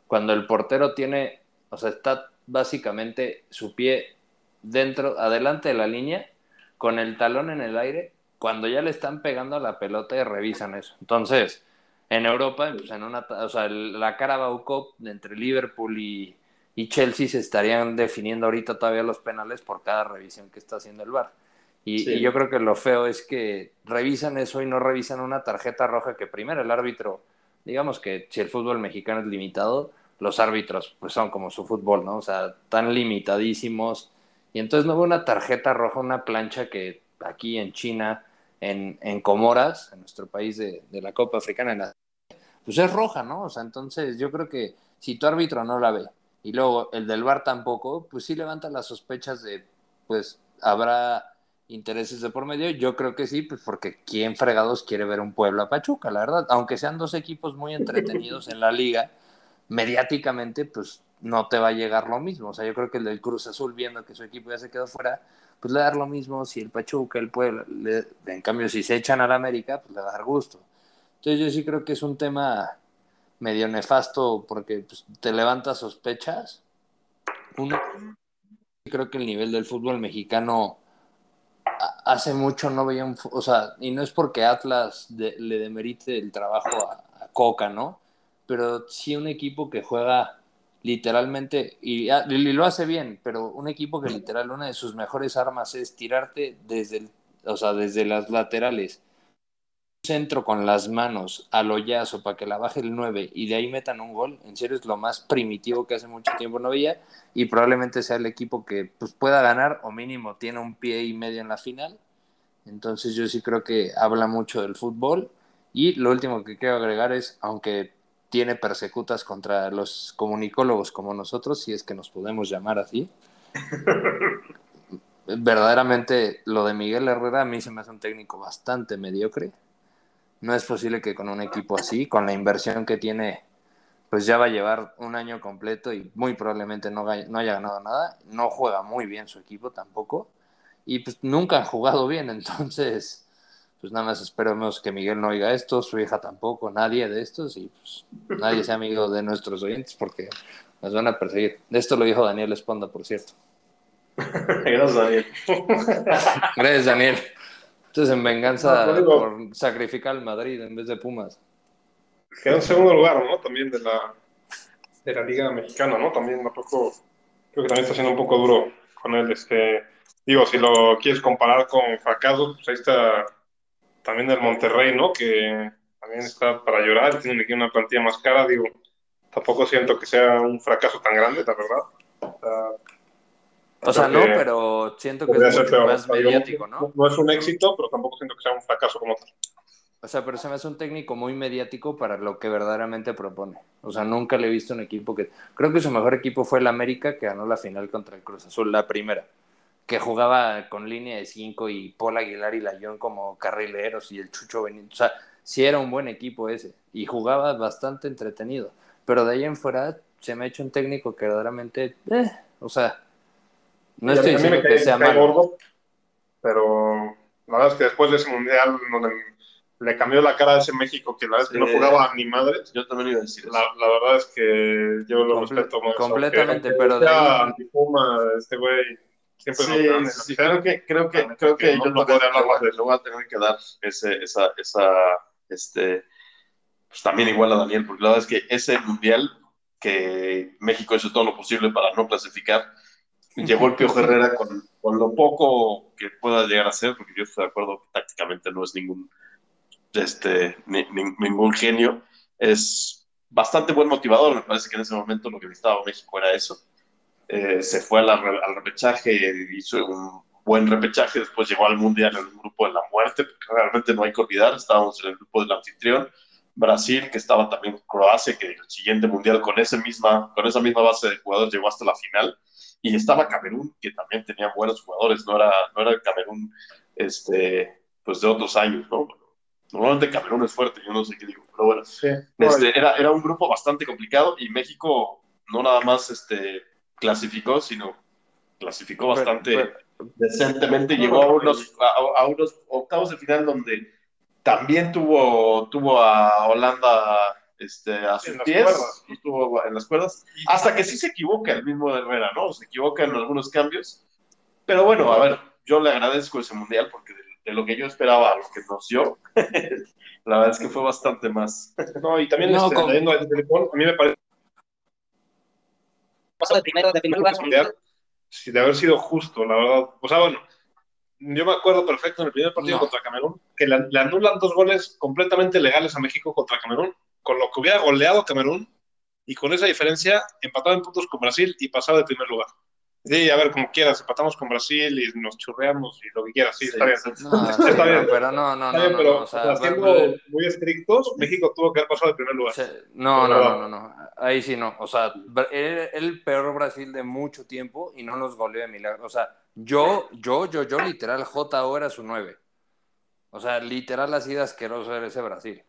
cuando el portero tiene, o sea, está básicamente su pie dentro, adelante de la línea, con el talón en el aire, cuando ya le están pegando a la pelota y revisan eso. Entonces, en Europa, pues en una, o sea, la Carabao Cup entre Liverpool y, y Chelsea se estarían definiendo ahorita todavía los penales por cada revisión que está haciendo el VAR. Y, yo creo que lo feo es que revisan eso y no revisan una tarjeta roja que primero el árbitro, digamos que si el fútbol mexicano es limitado, los árbitros pues son como su fútbol, ¿no? O sea, tan limitadísimos. Y entonces no hubo una tarjeta roja, una plancha que aquí en China, en, Comoras, en nuestro país de, de la Copa Africana, pues es roja, ¿no? O sea, entonces yo creo que si tu árbitro no la ve y luego el del bar tampoco, pues sí levanta las sospechas de, pues habrá intereses de por medio? Yo creo que sí, pues porque ¿quién fregados quiere ver un Puebla Pachuca, la verdad? Aunque sean dos equipos muy entretenidos en la liga, mediáticamente, pues no te va a llegar lo mismo. O sea, yo creo que el del Cruz Azul, viendo que su equipo ya se quedó fuera, pues le da lo mismo si el Pachuca, el Puebla, en cambio, si se echan al América, pues le va a dar gusto. Entonces yo sí creo que es un tema medio nefasto porque pues, te levanta sospechas. Uno, creo que el nivel del fútbol mexicano hace mucho no veía un, o sea, y no es porque Atlas le demerite el trabajo a, Coca, ¿no? Pero sí un equipo que juega literalmente, y, y, lo hace bien, pero un equipo que literal una de sus mejores armas es tirarte desde, o sea, desde las laterales centro con las manos al hoyazo para que la baje el 9 y de ahí metan un gol, en serio es lo más primitivo que hace mucho tiempo no veía y probablemente sea el equipo que pues, pueda ganar o mínimo tiene un pie y medio en la final. Entonces yo sí creo que habla mucho del fútbol y lo último que quiero agregar es, aunque tiene persecutas contra los comunicólogos como nosotros, si es que nos podemos llamar así, verdaderamente lo de Miguel Herrera a mí se me hace un técnico bastante mediocre no es posible que con un equipo así, con la inversión que tiene, pues ya va a llevar un año completo y muy probablemente no, no haya ganado nada. No juega muy bien su equipo tampoco. Y pues nunca han jugado bien, entonces, pues nada más esperemos que Miguel no oiga esto, su hija tampoco, nadie de estos, y pues nadie sea amigo de nuestros oyentes porque nos van a perseguir. De esto lo dijo Daniel Esponda, por cierto. Gracias, Daniel. Gracias, Daniel. Entonces, en venganza por sacrificar al Madrid en vez de Pumas. quedó en segundo lugar, ¿no? También de la, de la Liga Mexicana, ¿no? También poco, creo que también está siendo un poco duro con él. Este, digo, si lo quieres comparar con fracasos, pues ahí está también el Monterrey, ¿no? Que también está para llorar, tiene una plantilla más cara, digo, tampoco siento que sea un fracaso tan grande, la verdad. O sea, no, pero siento que es mucho más mediático, ¿no? No es un éxito, pero tampoco siento que sea un fracaso como tal. O sea, pero se me hace un técnico muy mediático para lo que verdaderamente propone. O sea, nunca le he visto un equipo que... Creo que su mejor equipo fue el América, que ganó la final contra el Cruz Azul, la primera. Que jugaba con línea de cinco y Paul Aguilar y Layón como carrileros y el Chucho Benito. O sea, sí era un buen equipo ese. Y jugaba bastante entretenido. Pero de ahí en fuera se me ha hecho un técnico que verdaderamente... Eh, o sea, no estoy diciendo que sea malo. pero la verdad es que después de ese mundial le cambió la cara a ese México que la verdad es que no jugaba ni madre. Yo también iba a decir la, la, verdad es que yo lo respeto más. Completamente, pero de ahí... este güey siempre sí, sí, creo que creo que creo que, yo no podría hablar de. Voy a tener que dar ese, esa, esa, este, pues también igual a Daniel, porque la verdad es que ese mundial que México hizo todo lo posible para no clasificar, llegó el Pío Herrera con, con lo poco que pueda llegar a ser, porque yo estoy de acuerdo que tácticamente no es ningún este, ningún genio. Es bastante buen motivador, me parece que en ese momento lo que necesitaba México era eso. Eh, se fue al, repechaje, hizo un buen repechaje, después llegó al Mundial en el grupo de la muerte, porque realmente no hay que olvidar, estábamos en el grupo del anfitrión, Brasil, que estaba también Croacia, que el siguiente Mundial con, ese misma, con esa misma base de jugadores llegó hasta la final, y estaba Camerún, que también tenía buenos jugadores, no era, no era el Camerún este, pues de otros años, ¿no? Normalmente Camerún es fuerte, yo no sé qué digo, pero bueno. Este, era, era un grupo bastante complicado y México no nada más este, clasificó, sino clasificó bastante decentemente. Llegó a unos, a, unos octavos de final donde también tuvo, tuvo a Holanda este, a sus pies, estuvo en las cuerdas, hasta que sí se equivoca el mismo Herrera, ¿no? Se equivoca en algunos cambios. Pero bueno, a ver, yo le agradezco ese mundial porque de lo que yo esperaba a lo que nos dio, la verdad es que fue bastante más. No, y también no, este, con... el teléfono, a mí me parece. Pasó de primero, de primer lugar. de haber sido justo, la verdad. O sea, bueno, yo me acuerdo perfecto en el primer partido contra Camerún, que le, le, anulan dos goles completamente legales a México contra Camerún, con lo que hubiera goleado Camerún, y con esa diferencia empatado en puntos con Brasil y pasado de primer lugar. Sí, a ver, como quieras, empatamos con Brasil y nos churreamos y lo que quieras, sí, está bien. No, está bien. Pero no, no, no. pero no, o sea, siendo muy estrictos, México tuvo que haber pasado de primer lugar. No, no, no, no, no, ahí sí no. O sea, era el peor Brasil de mucho tiempo y no nos goleó de milagro. O sea, yo, yo, yo, yo, literal, JO era su 9. O sea, literal así de asqueroso era ese Brasil.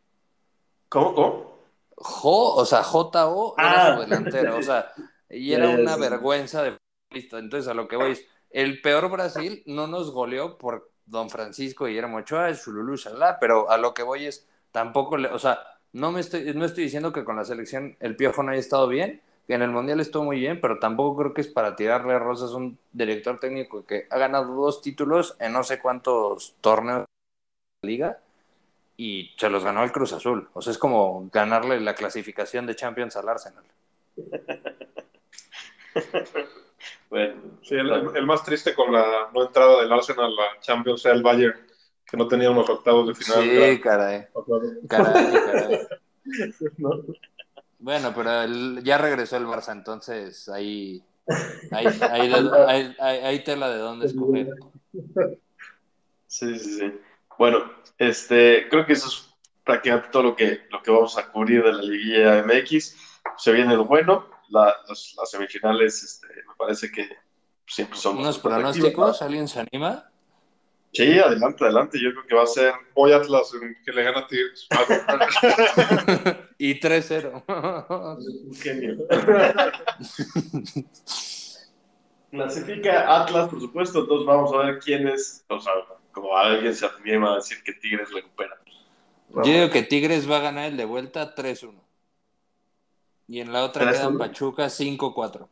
¿Cómo? ¿Cómo? Jo, o sea, JO era ah. su delantero. O sea, y era una vergüenza de Listo, entonces a lo que voy es, el peor Brasil no nos goleó por Don Francisco Guillermo Ochoa, Chululú, Shalá, pero a lo que voy es, tampoco, le, o sea, no me estoy, no estoy diciendo que con la selección el Piojo no haya estado bien, que en el Mundial estuvo muy bien, pero tampoco creo que es para tirarle rosas a un director técnico que ha ganado dos títulos en no sé cuántos torneos de la liga y se los ganó el Cruz Azul. O sea, es como ganarle la clasificación de Champions al Arsenal. Bueno, sí, el, más triste con la no entrada del Arsenal a la Champions sea el Bayern, que no tenía unos octavos de final. Sí, caray. Caray, caray. Bueno, pero ya regresó el Barça, entonces ahí hay, hay, hay, tela de dónde escoger. Sí, sí, sí. Bueno, este, creo que eso es prácticamente todo lo que, lo que vamos a cubrir de la Liguilla MX. Se viene lo bueno, las, semifinales este, me parece que siempre son... ¿Unos pronósticos? ¿Alguien se anima? Sí, adelante, adelante. Yo creo que va a ser Voy Atlas que le gana a Tigres. y 3-0. Clasifica Atlas, por supuesto. Entonces vamos a ver quién es. O sea, como alguien se anima a decir que Tigres recupera. Yo digo que Tigres va a ganar el de vuelta 3-1. Y en la otra quedan Pachuca 5-4.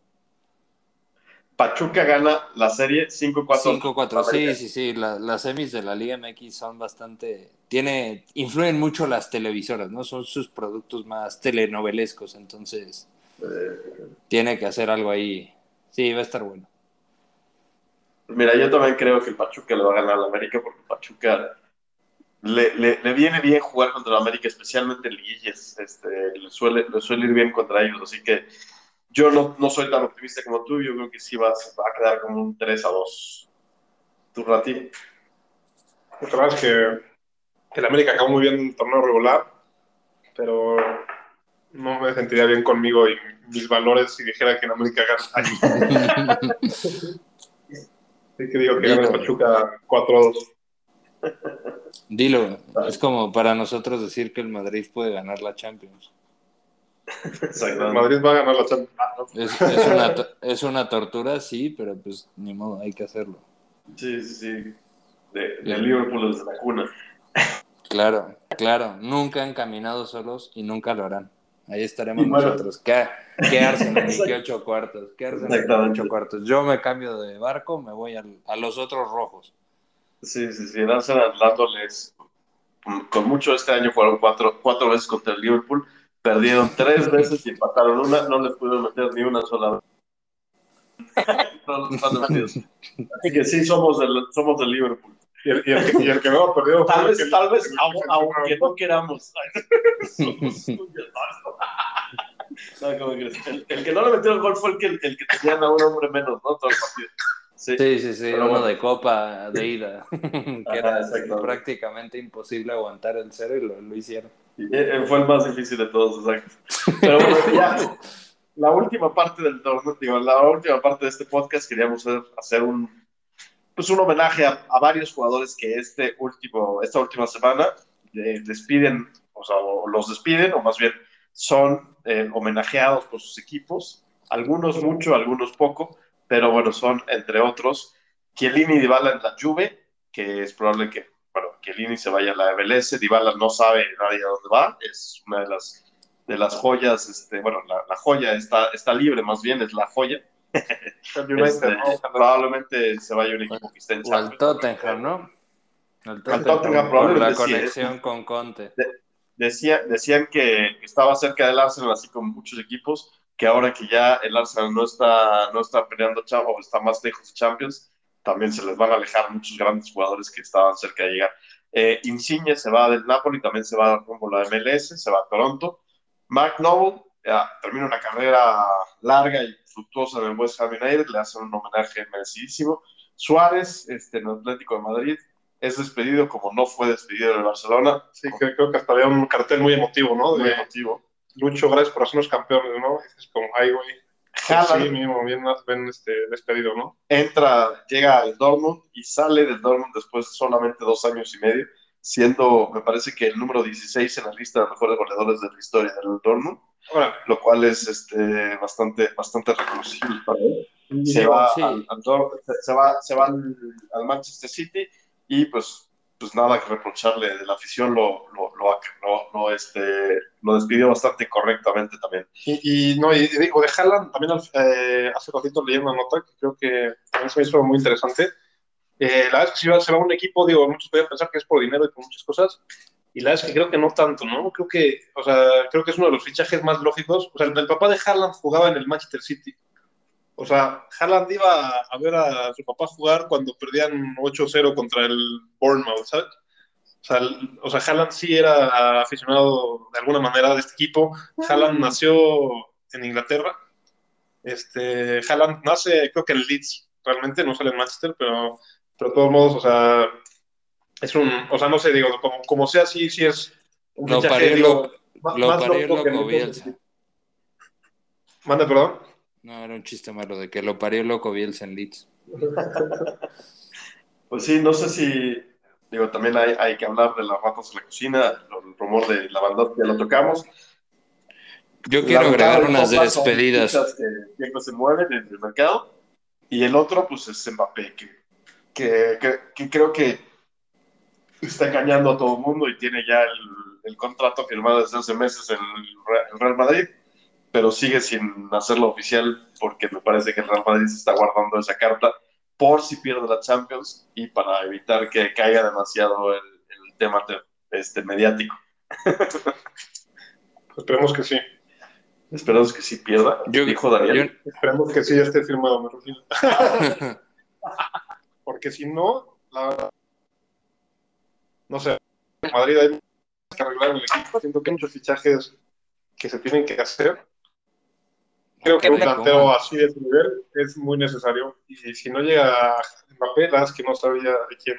Pachuca gana la serie 5-4. 5-4, sí, sí, sí. las semis de la Liga MX son bastante. Tiene, influyen mucho las televisoras, ¿no? Son sus productos más telenovelescos, entonces. Eh, tiene que hacer algo ahí. Sí, va a estar bueno. Mira, yo también creo que el Pachuca le va a ganar al América porque Pachuca le, le, viene bien jugar contra el América, especialmente el Liguilles. Este, le, suele, le suele ir bien contra ellos, así que yo no, no soy tan optimista como tú, yo creo que sí va, va a quedar como un 3 a 2. ¿Tu Rati? La verdad es que, el América acabó muy bien el torneo regular, pero no me sentiría bien conmigo y mis valores si dijera que en América gana. Así que digo que gana Pachuca 4 a 2. Dilo, es como para nosotros decir que el Madrid puede ganar la Champions. Madrid va a ganar la Champions. Ah, es, es, una, es, una, tortura, sí, pero pues ni modo, hay que hacerlo. Sí, sí, sí. De, de Liverpool desde la cuna. Claro, claro. Nunca han caminado solos y nunca lo harán. Ahí estaremos nosotros. ¿Qué, qué Arsenal qué ocho cuartos? ¿Qué Arsenal ocho cuartos? Yo me cambio de barco, me voy al, a los otros rojos. Sí, sí, sí. El Arsenal dándoles, con mucho este año fueron cuatro, cuatro veces contra el Liverpool Perdieron tres veces y empataron una, no les pudieron meter ni una sola vez. Así que sí, somos del, somos del Liverpool. Y el, y, el, y el, que no perdió. Tal vez, tal vez aunque no queramos. el, que no le metió el gol fue el que, el que tenía a un hombre menos, ¿no? Todo el partido. Sí, sí, sí, uno de copa de ida, que era prácticamente imposible aguantar el cero y lo, lo hicieron. Eh, fue el más difícil de todos, exacto. Pero bueno, ya, la última parte del torneo, digo, la última parte de este podcast queríamos hacer, un, pues un homenaje a, varios jugadores que este último, esta última semana eh, despiden, o sea, los despiden, o más bien son eh, homenajeados por sus equipos, algunos mucho, algunos poco, pero bueno, son entre otros Chiellini y Dybala en la Juve, que es probable que bueno, Chiellini se vaya a la MLS, Dybala no sabe nadie a dónde va, es una de las, de las joyas, este, bueno, la, joya está, está libre, más bien es la joya. Este, probablemente se vaya un equipo que esté en Champions. al Tottenham, ¿no? Al Tottenham, probablemente la conexión con Conte. decía, decían que estaba cerca del Arsenal, así como muchos equipos, que ahora que ya el Arsenal no está, no está peleando o está más lejos de Champions, también se les van a alejar muchos grandes jugadores que estaban cerca de llegar. Eh, Insigne se va del Napoli, también se va rumbo a la MLS, se va a Toronto. Mark Noble termina una carrera larga y fructuosa en el West Ham United, le hacen un homenaje merecidísimo. Suárez, este, en el Atlético de Madrid, es despedido como no fue despedido en Barcelona. Sí, creo que hasta había un cartel muy emotivo, ¿no? Muy emotivo. Lucho, gracias por hacernos campeones, ¿no? Es como, ay, güey, sí, mismo, bien, bien este, despedido, ¿no? Entra, llega al Dortmund y sale del Dortmund después de solamente dos años y medio, siendo, me parece que el número 16 en la lista de mejores goleadores de la historia del Dortmund, lo cual es este, bastante, bastante reconocible para él. Se va, al, se va, se va al Manchester City y pues pues nada que reprocharle de la afición, lo, lo, lo, este, lo despidió bastante correctamente también. Y, no, y digo, de Haaland, también eh, hace ratito leí una nota que creo que también se me hizo muy interesante. Eh, la verdad es que si va, se va un equipo, digo, muchos pueden pensar que es por dinero y por muchas cosas, y la verdad es que creo que no tanto, ¿no? Creo que, o sea, creo que es uno de los fichajes más lógicos. O sea, el papá de Haaland jugaba en el Manchester City. O sea, Haaland iba a ver a su papá jugar cuando perdían 8-0 contra el Bournemouth, ¿sabes? O sea, o sea, Haaland sí era aficionado de alguna manera de este equipo. Haaland nació en Inglaterra. Este, Haaland nace, creo que en Leeds, realmente, no sale en Manchester, pero, pero de todos modos, o sea, es un, o sea, no sé, digo, como, como sea, sí, sí es un lo fichaje, lo, más, lo más loco Manda, perdón. No, era un chiste malo de que lo parió loco Bielsa en Leeds. pues sí, no sé si, digo, también hay, hay que hablar de las ratas en la cocina, el rumor de la banda ya lo tocamos. Yo quiero agregar unas despedidas. Que, que se mueven en el mercado. Y el otro, pues es Mbappé, que, que, que, creo que está engañando a todo el mundo y tiene ya el, el contrato firmado desde hace meses en el Real Madrid pero sigue sin hacerlo oficial porque me parece que el Real Madrid se está guardando esa carta por si pierde la Champions y para evitar que caiga demasiado el, el tema este, mediático. Esperemos que sí. Esperemos que sí pierda. Yo- dijo Daniel. Esperemos que sí ya esté firmado, me refiero. Porque si no, la verdad, no sé, en Madrid hay que arreglar el equipo. Siento que hay muchos fichajes que se tienen que hacer. Creo que un planteo así de ese nivel es muy necesario. Y si no llega Mbappé, la verdad es que no sabía de quién,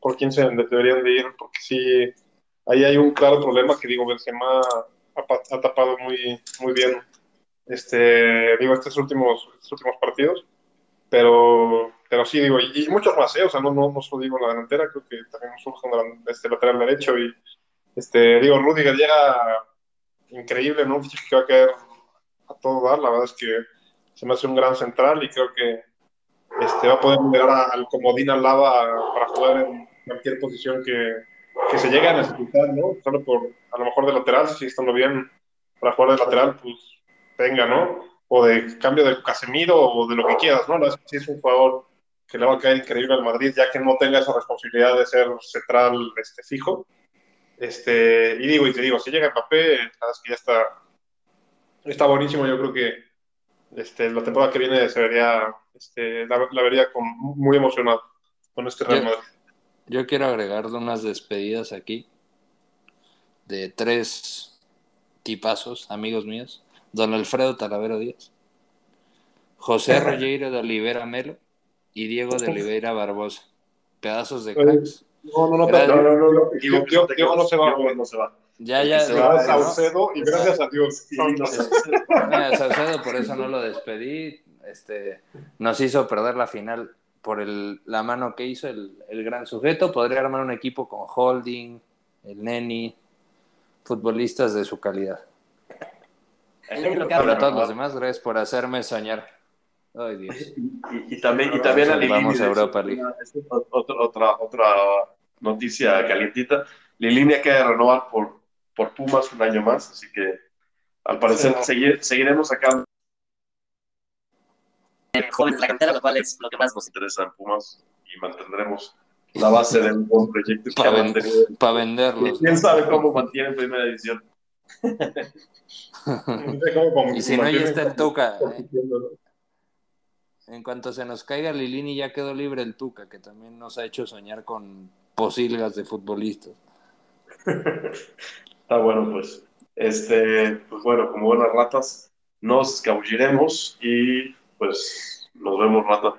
por quién se deberían de ir, porque sí, ahí hay un claro problema que digo, Benzema ha, ha tapado muy, muy bien este, digo, estos últimos, estos últimos partidos. Pero, pero sí, digo, y, y muchos más, ¿eh? O sea, no, no, no solo digo la delantera, creo que también surge un este lateral derecho. Y, este, digo, Rudiger llega increíble, ¿no? Un fichaje que va a caer a todo dar. La verdad es que se me hace un gran central y creo que este, va a poder liberar al comodín al lava para jugar en cualquier posición que, que se llegue a necesitar, ¿no? Solo por, a lo mejor de lateral, si estando bien para jugar de lateral, pues venga, ¿no? O de cambio del Casemiro o de lo que quieras, ¿no? Verdad es un jugador que le va a caer increíble al Madrid, ya que no tenga esa responsabilidad de ser central este, fijo. Este, y digo, y te digo, si llega Mbappé, la verdad es que ya está, está buenísimo. Yo creo que este, la temporada que viene se vería, este, la, la vería con, muy emocionado con este Real Yo- Madrid. Yo quiero agregarle unas despedidas aquí de tres tipazos, amigos míos. Don Alfredo Talavero Díaz, José Rogeiro de Olivera Melo y Diego de Oliveira Barbosa. Pedazos de cracks. No, no, no, No, no, no, no. Diego- Diego- Diego no se va, Diego no se va. Ya, ya, Se va, va ya, ¿no? Saucedo y gracias a Dios. Sí, no sé. Mira, Saucedo, por eso no lo despedí. Este, nos hizo perder la final por el, la mano que hizo el, el gran sujeto. Podría armar un equipo con Holding, el Neni, futbolistas de su calidad. Para todos los demás, gracias por hacerme soñar. Ay, Dios. Y, y también, y también a Vamos a Europa League. otra, otra, otra noticia calientita. Lilini acaba de renovar por, por Pumas un año más, así que al parecer Sí. seguir- seguiremos sacando jóvenes de la cantera, lo cual es lo que más nos interesa en Pumas y mantendremos la base del buen proyecto Para ha mantenido. venderlos. ¿Quién sabe cómo mantiene en primera división? Y si no, ya está el Tuca. ¿eh? En cuanto se nos caiga Lilini, ya quedó libre el Tuca, que también nos ha hecho soñar con posilgas de futbolistas. Está bueno, pues. Este, pues bueno, como buenas ratas, nos escabulliremos y pues nos vemos, rata.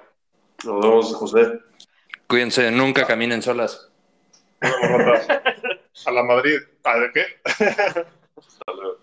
Nos vemos, José. Cuídense, nunca caminen solas. A la Madrid. ¿A de qué? Hasta luego.